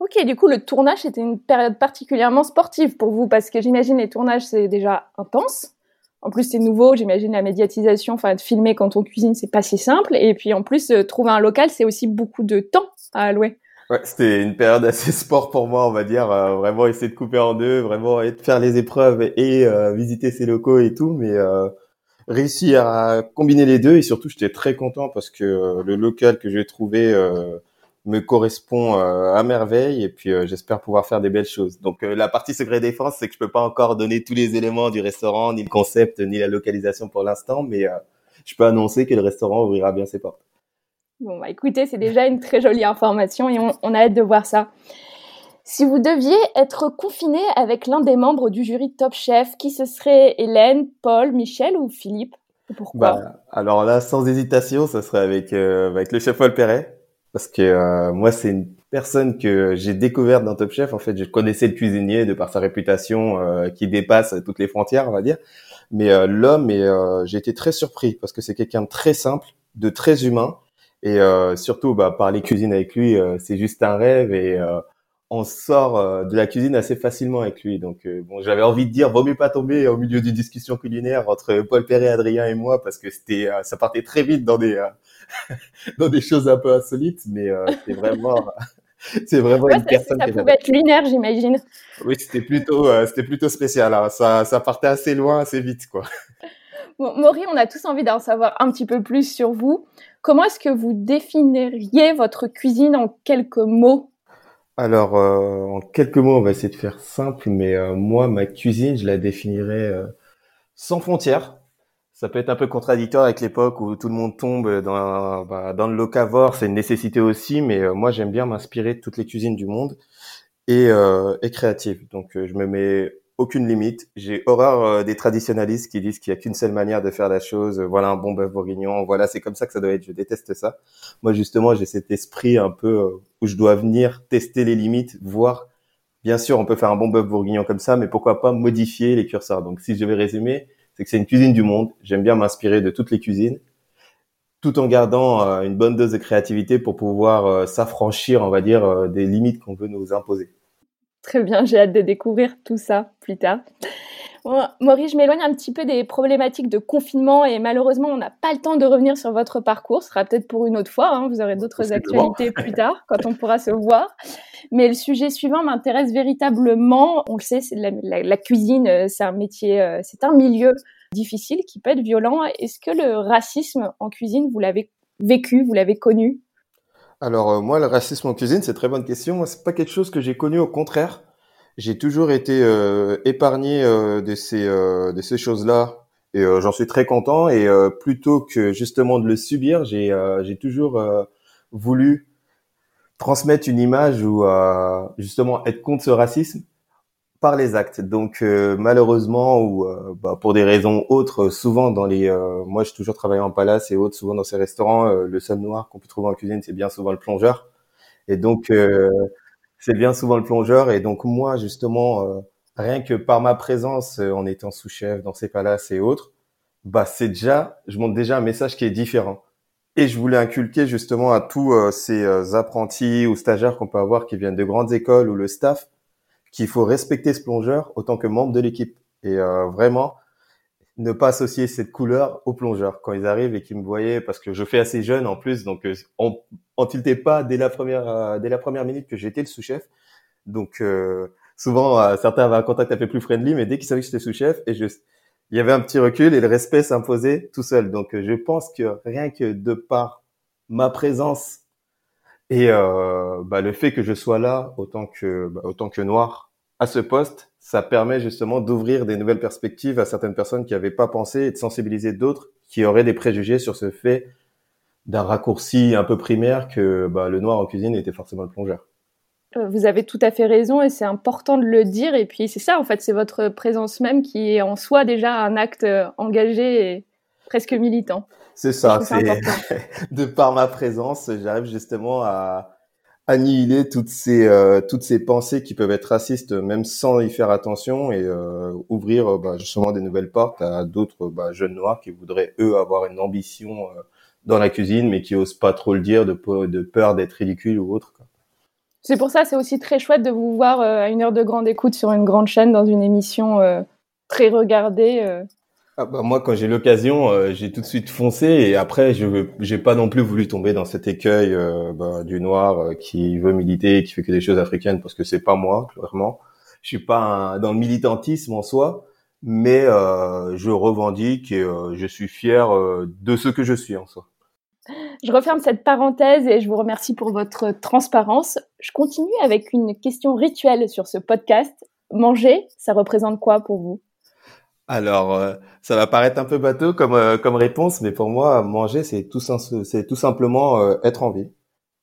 Ok, du coup, le tournage, c'était une période particulièrement sportive pour vous, parce que j'imagine les tournages, c'est déjà intense. En plus, c'est nouveau, j'imagine la médiatisation, enfin, de filmer quand on cuisine, c'est pas si simple. Et puis, en plus, euh, trouver un local, c'est aussi beaucoup de temps à allouer. Ouais, c'était une période assez sport pour moi, on va dire. Euh, vraiment essayer de couper en deux, vraiment de faire les épreuves et euh, visiter ces locaux et tout. Mais réussir à combiner les deux et surtout, j'étais très content parce que le local que j'ai trouvé me correspond euh, à merveille et puis euh, j'espère pouvoir faire des belles choses. Donc euh, la partie secret défense, c'est que je peux pas encore donner tous les éléments du restaurant, ni le concept, ni la localisation pour l'instant, mais je peux annoncer que le restaurant ouvrira bien ses portes. Bon, bah écoutez, c'est déjà une très jolie information et on, a hâte de voir ça. Si vous deviez être confiné avec l'un des membres du jury Top Chef, qui ce serait Hélène, Paul, Michel ou Philippe? Pourquoi? Bah, Alors là, sans hésitation, ce serait avec, avec le chef Paul Perret. Parce que euh, moi, c'est une personne que j'ai découverte dans Top Chef. En fait, je connaissais le cuisinier de par sa réputation euh, qui dépasse toutes les frontières, on va dire. Mais euh, l'homme, et j'ai été très surpris parce que c'est quelqu'un de très simple, de très humain. Et surtout, bah, parler cuisine avec lui, c'est juste un rêve. Et on sort de la cuisine assez facilement avec lui. Donc, bon, j'avais envie de dire, vaut mieux pas tomber au milieu d'une discussion culinaire entre Paul Perret, Adrien et moi, parce que c'était, ça partait très vite dans des dans des choses un peu insolites, mais euh, c'est vraiment, c'est vraiment une personne. Ça pouvait être lunaire, j'imagine. Oui, c'était plutôt, euh, c'était plutôt spécial. Hein. Ça, ça partait assez loin, assez vite, quoi. Bon, Maury, on a tous envie d'en savoir un petit peu plus sur vous. Comment est-ce que vous définiriez votre cuisine en quelques mots? Alors, euh, en quelques mots, on va essayer de faire simple, mais moi, ma cuisine, je la définirais sans frontières ça peut être un peu contradictoire avec l'époque où tout le monde tombe dans, bah, dans le locavore, c'est une nécessité aussi, mais euh, moi j'aime bien m'inspirer de toutes les cuisines du monde et, euh, et créatives. Donc euh, je me mets aucune limite. J'ai horreur euh, des traditionalistes qui disent qu'il y a qu'une seule manière de faire la chose. Voilà un bon bœuf bourguignon. Voilà, c'est comme ça que ça doit être. Je déteste ça. Moi justement, j'ai cet esprit un peu où je dois venir tester les limites, voir. Bien sûr, on peut faire un bon bœuf bourguignon comme ça, mais pourquoi pas modifier les curseurs. Donc si je vais résumer, c'est que c'est une cuisine du monde. J'aime bien m'inspirer de toutes les cuisines, tout en gardant euh, une bonne dose de créativité pour pouvoir euh, s'affranchir, on va dire, euh, des limites qu'on veut nous imposer. Très bien, j'ai hâte de découvrir tout ça plus tard. Maurice, je m'éloigne un petit peu des problématiques de confinement et malheureusement, on n'a pas le temps de revenir sur votre parcours. Ce sera peut-être pour une autre fois. Hein. Vous aurez d'autres actualités plus tard quand on pourra se voir. Mais le sujet suivant m'intéresse véritablement. On le sait, la, la, cuisine, euh, c'est un métier, euh, c'est un milieu difficile qui peut être violent. Est-ce que le racisme en cuisine, vous l'avez vécu, vous l'avez connu? Alors euh, moi, le racisme en cuisine, c'est très bonne question. Moi, c'est pas quelque chose que j'ai connu. Au contraire, j'ai toujours été épargné de ces de ces choses-là et j'en suis très content. Et plutôt que justement de le subir, j'ai j'ai toujours voulu transmettre une image ou euh, justement être contre ce racisme par les actes. Donc euh, malheureusement ou euh, bah, pour des raisons autres, souvent dans les, moi j'ai toujours travaillé en palace et autres, souvent dans ces restaurants, le seul noir qu'on peut trouver en cuisine, c'est bien souvent le plongeur. Et donc c'est bien souvent le plongeur. Et donc moi justement, rien que par ma présence en étant sous-chef dans ces palaces et autres, bah c'est déjà, je montre déjà un message qui est différent. Et je voulais inculquer justement à tous euh, ces euh, apprentis ou stagiaires qu'on peut avoir qui viennent de grandes écoles ou le staff qu'il faut respecter ce plongeur autant que membre de l'équipe. Et euh, vraiment, ne pas associer cette couleur aux plongeurs quand ils arrivent et qu'ils me voyaient parce que je fais assez jeune en plus donc on on tiltait pas dès la première dès la première minute que j'étais le sous-chef donc souvent certains avaient un contact un peu plus friendly mais dès qu'ils savaient que j'étais sous-chef et je il y avait un petit recul et le respect s'imposait tout seul. Donc, je pense que rien que de par ma présence et euh, bah, le fait que je sois là autant que bah, autant que noir à ce poste, ça permet justement d'ouvrir des nouvelles perspectives à certaines personnes qui n'avaient pas pensé et de sensibiliser d'autres qui auraient des préjugés sur ce fait d'un raccourci un peu primaire que bah, le noir en cuisine était forcément le plongeur. Euh, vous avez tout à fait raison et c'est important de le dire. Et puis c'est ça, en fait, c'est votre présence même qui est en soi déjà un acte euh, engagé et presque militant. C'est ça, c'est de par ma présence, j'arrive justement à annihiler toutes ces euh, toutes ces pensées qui peuvent être racistes même sans y faire attention et ouvrir bah, justement des nouvelles portes à d'autres bah, jeunes noirs qui voudraient eux avoir une ambition dans la cuisine mais qui osent pas trop le dire de, de peur d'être ridicule ou autre. C'est pour ça, c'est aussi très chouette de vous voir euh, à une heure de grande écoute sur une grande chaîne dans une émission euh, très regardée. Euh. Ah bah moi, quand j'ai l'occasion, j'ai tout de suite foncé et après, je j'ai pas non plus voulu tomber dans cet écueil bah, du noir qui veut militer, qui fait que des choses africaines parce que c'est pas moi, clairement. Je suis pas dans le militantisme en soi, mais je revendique et je suis fier de ce que je suis en soi. Je referme cette parenthèse et je vous remercie pour votre transparence. Je continue avec une question rituelle sur ce podcast. Manger, ça représente quoi pour vous? Alors, euh, ça va paraître un peu bateau comme euh, comme réponse, mais pour moi, manger, c'est tout c'est tout simplement euh, être en vie.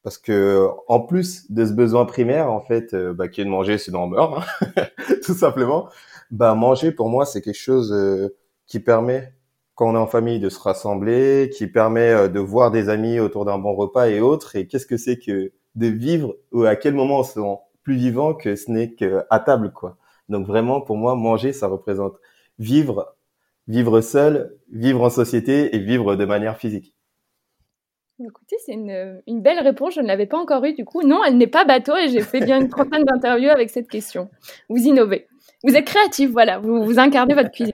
Parce que en plus de ce besoin primaire, en fait, bah, qui est de manger, sinon on meurt, hein, tout simplement. Bah, manger pour moi, c'est quelque chose qui permet, quand on est en famille, de se rassembler, qui permet de voir des amis autour d'un bon repas et autres. Et qu'est-ce que c'est que de vivre ou à quel moment on se sent plus vivant que ce n'est qu'à table, quoi. Donc vraiment, pour moi, manger, ça représente vivre, vivre seul, vivre en société et vivre de manière physique. Écoutez, c'est une, une, belle réponse. Je ne l'avais pas encore eue du coup. Non, elle n'est pas bateau et j'ai fait bien une trentaine d'interviews avec cette question. Vous innovez. Vous êtes créatif, voilà. Vous, vous incarnez votre cuisine.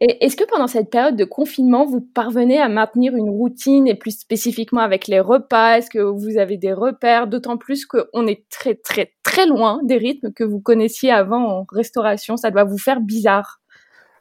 Et est-ce que pendant cette période de confinement, vous parvenez à maintenir une routine et plus spécifiquement avec les repas? Est-ce que vous avez des repères? D'autant plus qu'on est très très très loin des rythmes que vous connaissiez avant en restauration. Ça doit vous faire bizarre.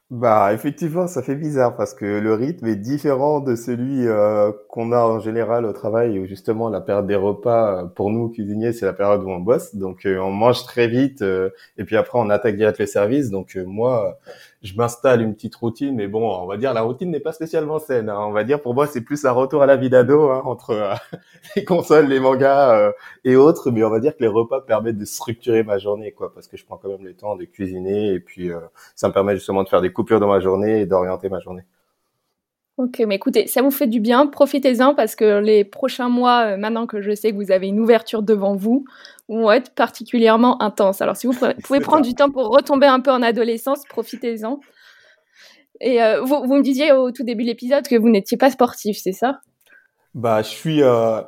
Bah effectivement, ça fait bizarre parce que le rythme est différent de celui euh, qu'on a en général au travail où justement la période des repas euh, pour nous cuisiniers c'est la période où on bosse donc euh, on mange très vite et puis après on attaque direct le service donc moi je m'installe une petite routine, mais bon, on va dire la routine n'est pas spécialement saine. Hein. On va dire pour moi c'est plus un retour à la vie d'ado hein, entre euh, les consoles, les mangas euh, et autres, mais on va dire que les repas permettent de structurer ma journée, quoi, parce que je prends quand même le temps de cuisiner et puis euh, ça me permet justement de faire des coupures dans ma journée et d'orienter ma journée. Ok, mais écoutez, ça vous fait du bien, profitez-en parce que les prochains mois, maintenant que je sais que vous avez une ouverture devant vous, vont être particulièrement intenses. Alors, si vous pouvez prendre du temps pour retomber un peu en adolescence, profitez-en. Et euh, vous, vous, me disiez au tout début de l'épisode que vous n'étiez pas sportif, c'est ça? Bah, je suis, euh,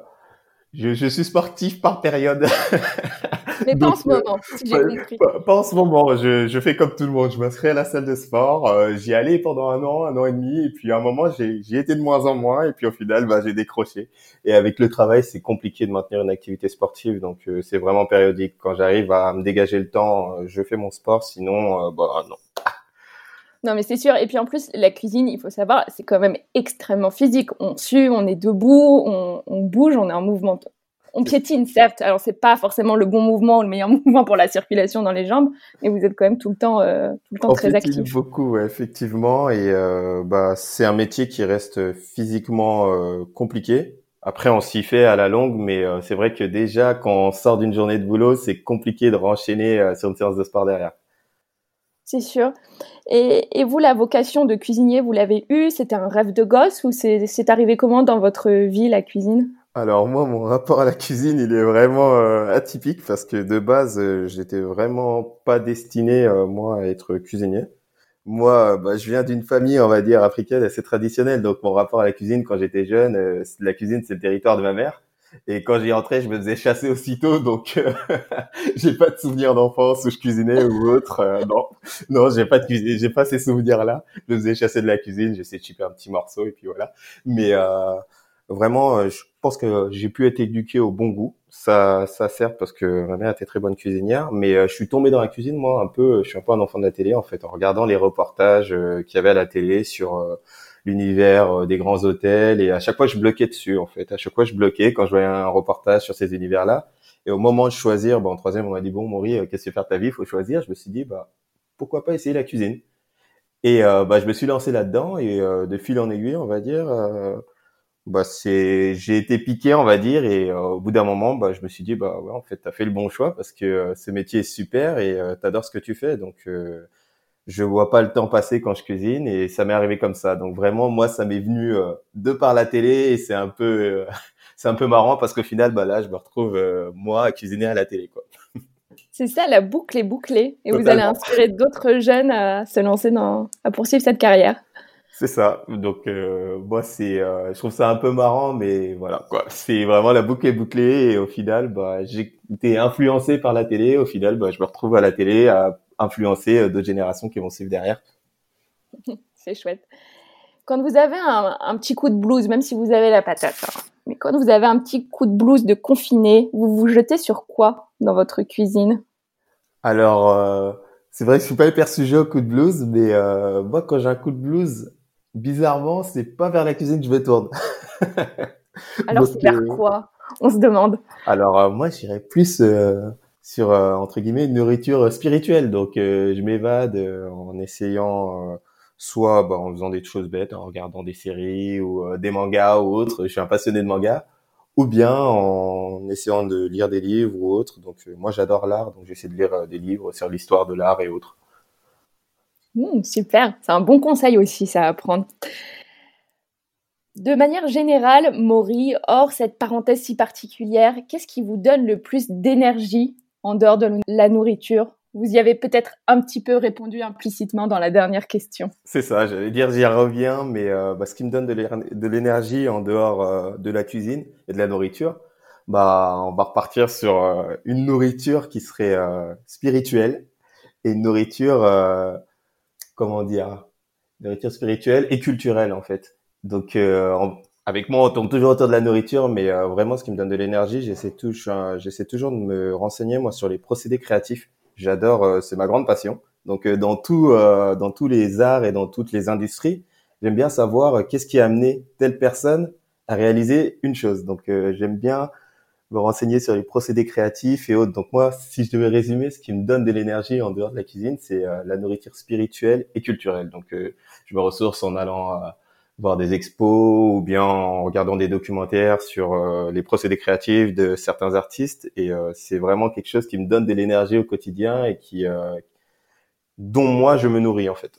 je, je, suis sportif par période. Mais pas en ce moment, si j'ai compris. Pas, en ce moment. Je, je, fais comme tout le monde. Je m'inscris à la salle de sport. Euh, j'y allais pendant un an, un an et demi. Et puis à un moment, j'y étais de moins en moins. Et puis au final, bah, j'ai décroché. Et avec le travail, c'est compliqué de maintenir une activité sportive. Donc euh, c'est vraiment périodique. Quand j'arrive à me dégager le temps, euh, je fais mon sport. Sinon, bah non. Non, mais c'est sûr. Et puis en plus, la cuisine, il faut savoir, c'est quand même extrêmement physique. On sue, on est debout, on, on bouge, on est en mouvement. On piétine, certes. Alors, c'est pas forcément le bon mouvement, le meilleur mouvement pour la circulation dans les jambes, mais vous êtes quand même tout le temps, euh, tout le temps très actif. beaucoup, effectivement. Et euh, bah, c'est un métier qui reste physiquement euh, compliqué. Après, on s'y fait à la longue, mais euh, c'est vrai que déjà, quand on sort d'une journée de boulot, c'est compliqué de renchaîner euh, sur une séance de sport derrière c'est sûr. Et, vous, la vocation de cuisinier, vous l'avez eue? C'était un rêve de gosse ou c'est arrivé comment dans votre vie, la cuisine? Alors moi, mon rapport à la cuisine, il est vraiment euh, atypique parce que de base, euh, j'étais vraiment pas destiné euh, moi à être cuisinier. Moi, bah, je viens d'une famille, on va dire africaine assez traditionnelle, donc mon rapport à la cuisine quand j'étais jeune, la cuisine c'est le territoire de ma mère. Et quand j'y rentrais, je me faisais chasser aussitôt, donc euh, j'ai pas de souvenirs d'enfance où je cuisinais ou autre. Euh, non, non, j'ai pas de cuisine, j'ai pas ces souvenirs-là. Je me faisais chasser de la cuisine, j'essayais de chipper un petit morceau et puis voilà. Mais euh, vraiment, euh, je pense que j'ai pu être éduqué au bon goût. Ça, ça sert parce que ma mère était très bonne cuisinière. Mais je suis tombé dans la cuisine, moi, un peu. Je suis un peu un enfant de la télé en fait, en regardant les reportages qu'il y avait à la télé sur l'univers euh, des grands hôtels et à chaque fois je bloquais dessus en fait. À chaque fois je bloquais quand je voyais un reportage sur ces univers-là. Et au moment de choisir, bon, en troisième on m'a dit bon Maury, euh, qu'est-ce que tu faire ta vie, faut choisir. Je me suis dit bah pourquoi pas essayer la cuisine? Et euh, bah je me suis lancé là-dedans et de fil en aiguille on va dire. bah c'est j'ai été piqué on va dire et au bout d'un moment bah je me suis dit bah ouais en fait t'as fait le bon choix parce que ce métier est super et t'adores ce que tu fais donc je vois pas le temps passer quand je cuisine et ça m'est arrivé comme ça. Donc vraiment, moi, ça m'est venu euh, de par la télé et c'est un peu, euh, c'est un peu marrant parce qu'au final, bah là, je me retrouve euh, moi à cuisiner à la télé, quoi. C'est ça, la boucle est bouclée et vous allez inspirer d'autres jeunes à se lancer dans, à poursuivre cette carrière. C'est ça. Donc moi, c'est, je trouve ça un peu marrant, mais voilà, quoi. C'est vraiment la boucle est bouclée et au final, bah, j'ai été influencé par la télé. Au final, bah, je me retrouve à la télé à influencer euh, d'autres générations qui vont suivre derrière. C'est chouette. Quand vous avez un, petit coup de blues, même si vous avez la patate, hein, mais quand vous avez un petit coup de blues de confiné, vous vous jetez sur quoi dans votre cuisine? Alors, euh, c'est vrai que je suis pas hyper sujet au coup de blues, mais euh, moi, quand j'ai un coup de blues, bizarrement, c'est pas vers la cuisine que je me tourne. Alors, c'est vers quoi? On se demande. Alors, moi, j'irais plus sur entre guillemets une nourriture spirituelle. Donc je m'évade en essayant soit bah, en faisant des choses bêtes, en regardant des séries ou des mangas ou autres. Je suis un passionné de manga ou bien en essayant de lire des livres ou autres. Donc euh, moi j'adore l'art, donc j'essaie de lire euh, des livres sur l'histoire de l'art et autres. Mmh, super, c'est un bon conseil aussi ça à prendre. De manière générale, Maury, hors cette parenthèse si particulière, qu'est-ce qui vous donne le plus d'énergie en dehors de la nourriture vous y avez peut-être un petit peu répondu implicitement dans la dernière question. C'est ça, j'allais dire j'y reviens, mais euh, bah, ce qui me donne de l'énergie en dehors euh, de la cuisine et de la nourriture, bah on va repartir sur euh, une nourriture qui serait spirituelle et une nourriture comment dire, nourriture spirituelle et culturelle en fait. Donc avec moi on tourne toujours autour de la nourriture, mais vraiment ce qui me donne de l'énergie, j'essaie j'essaie toujours de me renseigner moi sur les procédés créatifs J'adore, euh, c'est ma grande passion. Donc euh, dans tout, euh, dans tous les arts et dans toutes les industries, j'aime bien savoir qu'est-ce qui a amené telle personne à réaliser une chose. Donc j'aime bien me renseigner sur les procédés créatifs et autres. Donc moi, si je devais résumer, ce qui me donne de l'énergie en dehors de la cuisine, c'est la nourriture spirituelle et culturelle. Donc je me ressource en allant voir des expos ou bien en regardant des documentaires sur euh, les procédés créatifs de certains artistes et euh, c'est vraiment quelque chose qui me donne de l'énergie au quotidien et qui euh, dont moi je me nourris en fait.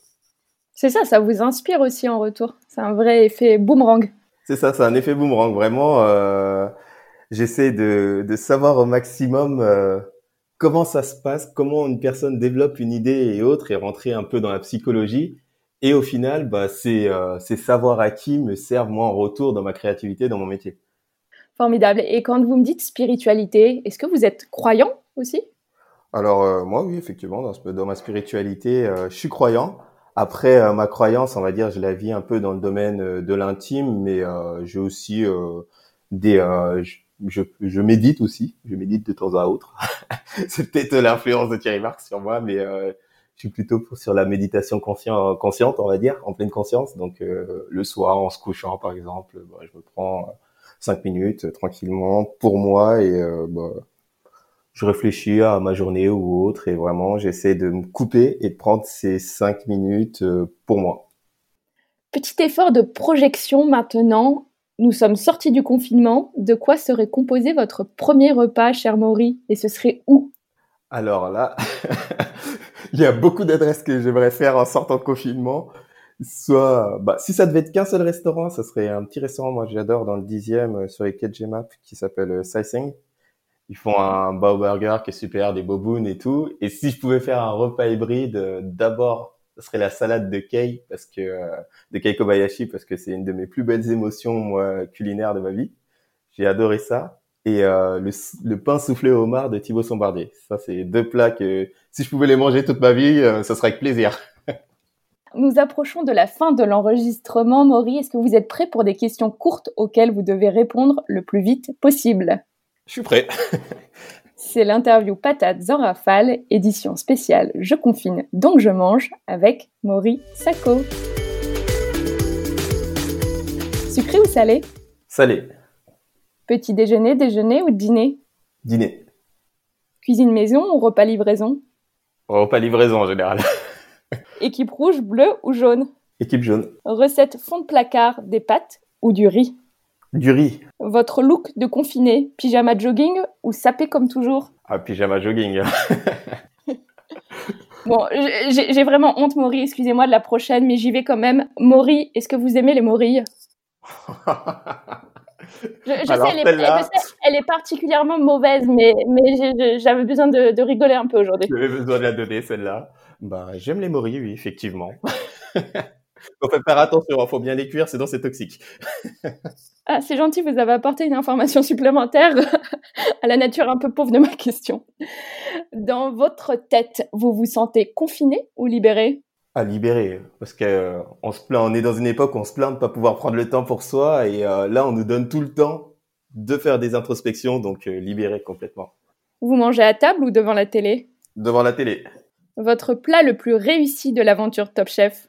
C'est ça, ça vous inspire aussi en retour. C'est un vrai effet boomerang. C'est ça, c'est un effet boomerang. Vraiment, j'essaie de, de savoir au maximum comment ça se passe, comment une personne développe une idée et autres et rentrer un peu dans la psychologie et au final, bah, ces, euh, ces savoirs acquis me servent moi en retour dans ma créativité, dans mon métier. Formidable. Et quand vous me dites spiritualité, est-ce que vous êtes croyant aussi? Alors euh, moi, oui, effectivement, dans, dans ma spiritualité, euh, je suis croyant. Après, euh, ma croyance, on va dire, je la vis un peu dans le domaine de l'intime, mais j'ai aussi des... Je, je, médite aussi, je médite de temps à autre. C'est peut-être l'influence de Thierry Marx sur moi, mais je suis plutôt sur la méditation conscient, consciente, on va dire, en pleine conscience. Donc euh, le soir, en se couchant, par exemple, bah, je me prends euh, cinq minutes euh, tranquillement pour moi et bah, je réfléchis à ma journée ou autre et vraiment j'essaie de me couper et de prendre ces cinq minutes pour moi. Petit effort de projection maintenant. Nous sommes sortis du confinement. De quoi serait composé votre premier repas, cher Maury? Et ce serait où? Alors là, il y a beaucoup d'adresses que j'aimerais faire en sortant de confinement. Soit, bah, si ça devait être qu'un seul restaurant, ça serait un petit restaurant, moi j'adore, dans le dixième, euh, sur les quais Map, qui s'appelle euh, Sicing. Ils font un bao burger qui est super, des bobounes et tout. Et si je pouvais faire un repas hybride, euh, d'abord, ce serait la salade de kei, parce que, de kei Kobayashi, parce que c'est une de mes plus belles émotions, moi, culinaires de ma vie. J'ai adoré ça et euh, le, le, pain soufflé au homard de Thibaut Sombardier. Ça, c'est deux plats que si je pouvais les manger toute ma vie, euh, ça serait avec plaisir. Nous approchons de la fin de l'enregistrement. Maury, est-ce que vous êtes prêt pour des questions courtes auxquelles vous devez répondre le plus vite possible? Je suis prêt. c'est l'interview Patates en rafale, édition spéciale Je confine, donc je mange, avec Maury Sacco. Sucré ou salé? Salé. Petit déjeuner, déjeuner ou dîner? Dîner. Cuisine maison ou repas livraison? Repas livraison en général. Équipe rouge, bleue ou jaune? Équipe jaune. Recette fond de placard, des pâtes ou du riz? Du riz. Votre look de confiné, pyjama jogging ou sapé comme toujours? Ah, pyjama jogging. bon, j'ai vraiment honte, Maury, excusez-moi de la prochaine, mais j'y vais quand même. Maury, est-ce que vous aimez les morilles? Je, sais, elle est, particulièrement mauvaise, mais, mais j'avais besoin de, rigoler un peu aujourd'hui. J'avais besoin de la donner, celle-là. Bah, j'aime les morilles, oui, effectivement. faut faire attention, il faut bien les cuire, sinon c'est toxique. ah, c'est gentil, vous avez apporté une information supplémentaire à la nature un peu pauvre de ma question. Dans votre tête, vous vous sentez confiné ou libéré? À libérer parce que euh, on se plaint, on est dans une époque où on se plaint de pas pouvoir prendre le temps pour soi et euh, là on nous donne tout le temps de faire des introspections donc euh, libérer complètement. Vous mangez à table ou devant la télé? Devant la télé. Votre plat le plus réussi de l'aventure Top Chef?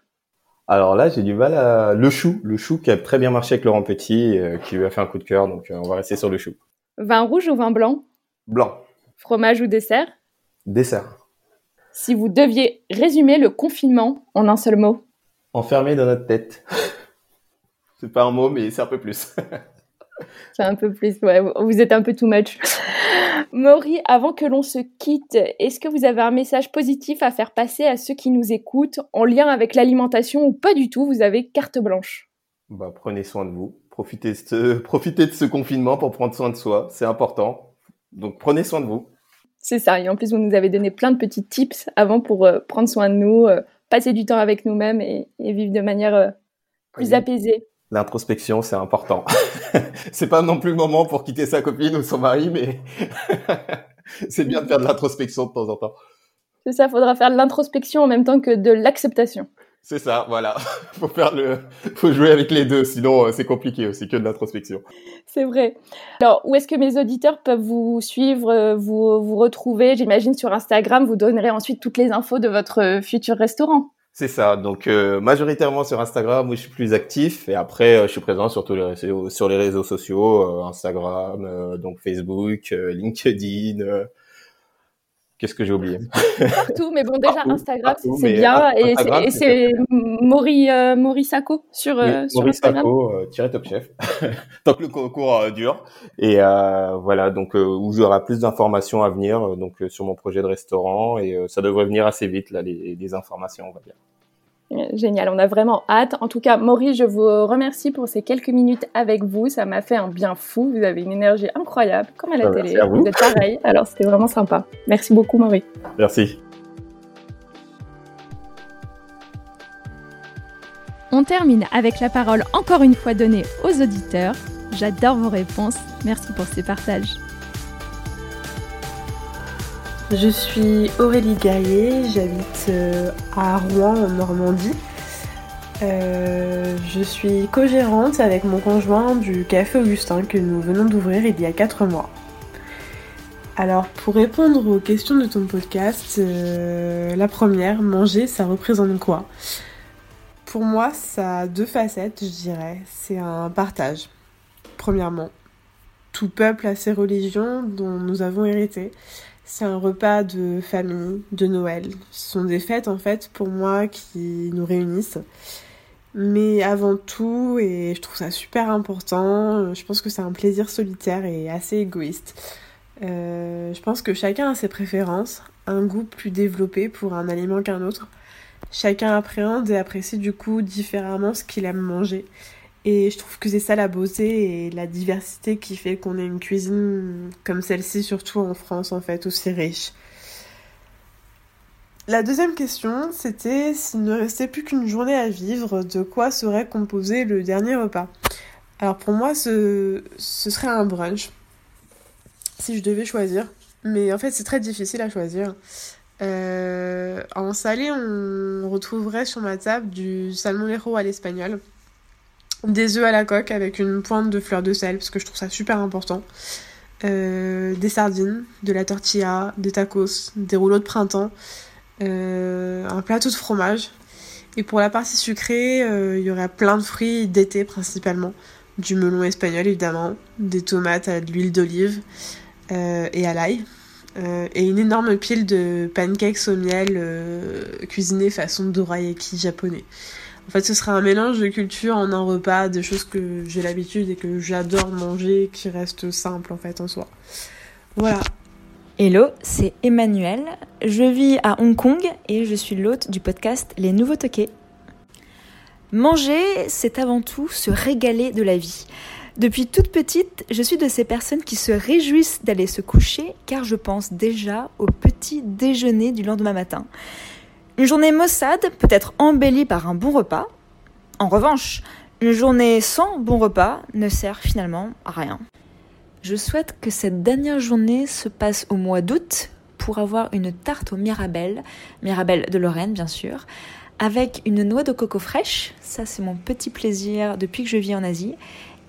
Alors là, j'ai du mal à le chou, le chou qui a très bien marché avec Laurent Petit qui lui a fait un coup de cœur donc on va rester sur le chou. Vin rouge ou vin blanc? Blanc. Fromage ou dessert? Dessert. Si vous deviez résumer le confinement en un seul mot Enfermé dans notre tête. c'est pas un mot, mais c'est un peu plus. c'est un peu plus, ouais. Vous êtes un peu too much. Maury, avant que l'on se quitte, est-ce que vous avez un message positif à faire passer à ceux qui nous écoutent en lien avec l'alimentation ou pas du tout? Vous avez carte blanche. Bah, prenez soin de vous. Profitez de, ce, profitez de ce confinement pour prendre soin de soi. C'est important. Donc prenez soin de vous. C'est ça. Et en plus, vous nous avez donné plein de petits tips avant pour euh, prendre soin de nous, euh, passer du temps avec nous-mêmes et, vivre de manière euh, plus apaisée. L'introspection, c'est important. c'est pas non plus le moment pour quitter sa copine ou son mari, mais c'est bien de faire de l'introspection de temps en temps. C'est ça, faudra faire de l'introspection en même temps que de l'acceptation. C'est ça, voilà. faut faire le, faut jouer avec les deux, sinon euh, c'est compliqué aussi que de l'introspection. C'est vrai. Alors, où est-ce que mes auditeurs peuvent vous suivre, euh, vous, vous retrouver? J'imagine sur Instagram, vous donnerez ensuite toutes les infos de votre euh, futur restaurant. C'est ça. Donc majoritairement sur Instagram où je suis plus actif et après je suis présent sur tous les réseaux, sur les réseaux sociaux, Instagram, donc Facebook, LinkedIn, Qu'est-ce que j'ai oublié? Partout, mais bon, déjà Instagram, c'est bien. Et c'est Maury, euh, Sacco sur, euh, sur Instagram. Sacco, euh, top chef. Tant que le concours euh, dure. Et voilà, donc où j'aurai plus d'informations à venir donc sur mon projet de restaurant. Et ça devrait venir assez vite, là, les, les informations, on va dire. Génial, on a vraiment hâte. En tout cas, Maurice, je vous remercie pour ces quelques minutes avec vous. Ça m'a fait un bien fou. Vous avez une énergie incroyable, comme à la bah, télé. vous. êtes pareil. Alors, c'était vraiment sympa. Merci beaucoup, Maurice. Merci. On termine avec la parole encore une fois donnée aux auditeurs. J'adore vos réponses. Merci pour ces partages. Je suis Aurélie Guerrier, j'habite euh, à Rouen en Normandie. Euh, je suis co-gérante avec mon conjoint du Café Augustin que nous venons d'ouvrir il y a 4 mois. Alors pour répondre aux questions de ton podcast, euh, la première, manger, ça représente quoi? Pour moi, ça a deux facettes, je dirais. C'est un partage, premièrement. Tout peuple a ses religions dont nous avons hérité. C'est un repas de famille, de Noël. Ce sont des fêtes en fait pour moi qui nous réunissent. Mais avant tout, et je trouve ça super important, je pense que c'est un plaisir solitaire et assez égoïste. Euh, je pense que chacun a ses préférences, un goût plus développé pour un aliment qu'un autre. Chacun appréhende et apprécie du coup différemment ce qu'il aime manger. Et je trouve que c'est ça la beauté et la diversité qui fait qu'on ait une cuisine comme celle-ci, surtout en France en fait, aussi riche. La deuxième question, c'était s'il ne restait plus qu'une journée à vivre, de quoi serait composé le dernier repas? Alors pour moi, ce, serait un brunch, si je devais choisir. Mais en fait, c'est très difficile à choisir. Euh, en salé, on retrouverait sur ma table du salmonero à l'espagnol des œufs à la coque avec une pointe de fleur de sel parce que je trouve ça super important. Euh, des sardines, de la tortilla, des tacos, des rouleaux de printemps, euh, un plateau de fromage. Et pour la partie sucrée, euh, il y aurait plein de fruits d'été principalement. Du melon espagnol évidemment, des tomates à de l'huile d'olive et à l'ail. et une énorme pile de pancakes au miel cuisinés façon dorayaki japonais. En fait, ce sera un mélange de culture en un repas, des choses que j'ai l'habitude et que j'adore manger, qui restent simples en fait en soi. Voilà. Hello, c'est Emmanuel. Je vis à Hong Kong et je suis l'hôte du podcast Les Nouveaux Toqués. Manger, c'est avant tout se régaler de la vie. Depuis toute petite, je suis de ces personnes qui se réjouissent d'aller se coucher car je pense déjà au petit déjeuner du lendemain matin. Une journée maussade peut être embellie par un bon repas. En revanche, une journée sans bon repas ne sert finalement à rien. Je souhaite que cette dernière journée se passe au mois d'août pour avoir une tarte au mirabelle, mirabelle de Lorraine bien sûr, avec une noix de coco fraîche, ça c'est mon petit plaisir depuis que je vis en Asie,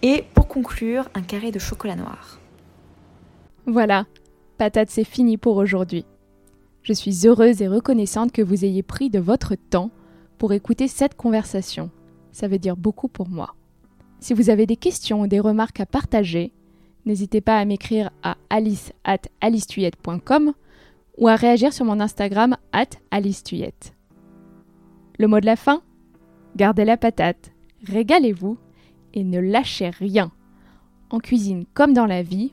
et pour conclure un carré de chocolat noir. Voilà, patate c'est fini pour aujourd'hui. Je suis heureuse et reconnaissante que vous ayez pris de votre temps pour écouter cette conversation. Ça veut dire beaucoup pour moi. Si vous avez des questions ou des remarques à partager, N'hésitez pas à m'écrire à alice at ou à réagir sur mon Instagram at. Le mot de la fin? Gardez la patate, régalez-vous et ne lâchez rien. En cuisine comme dans la vie,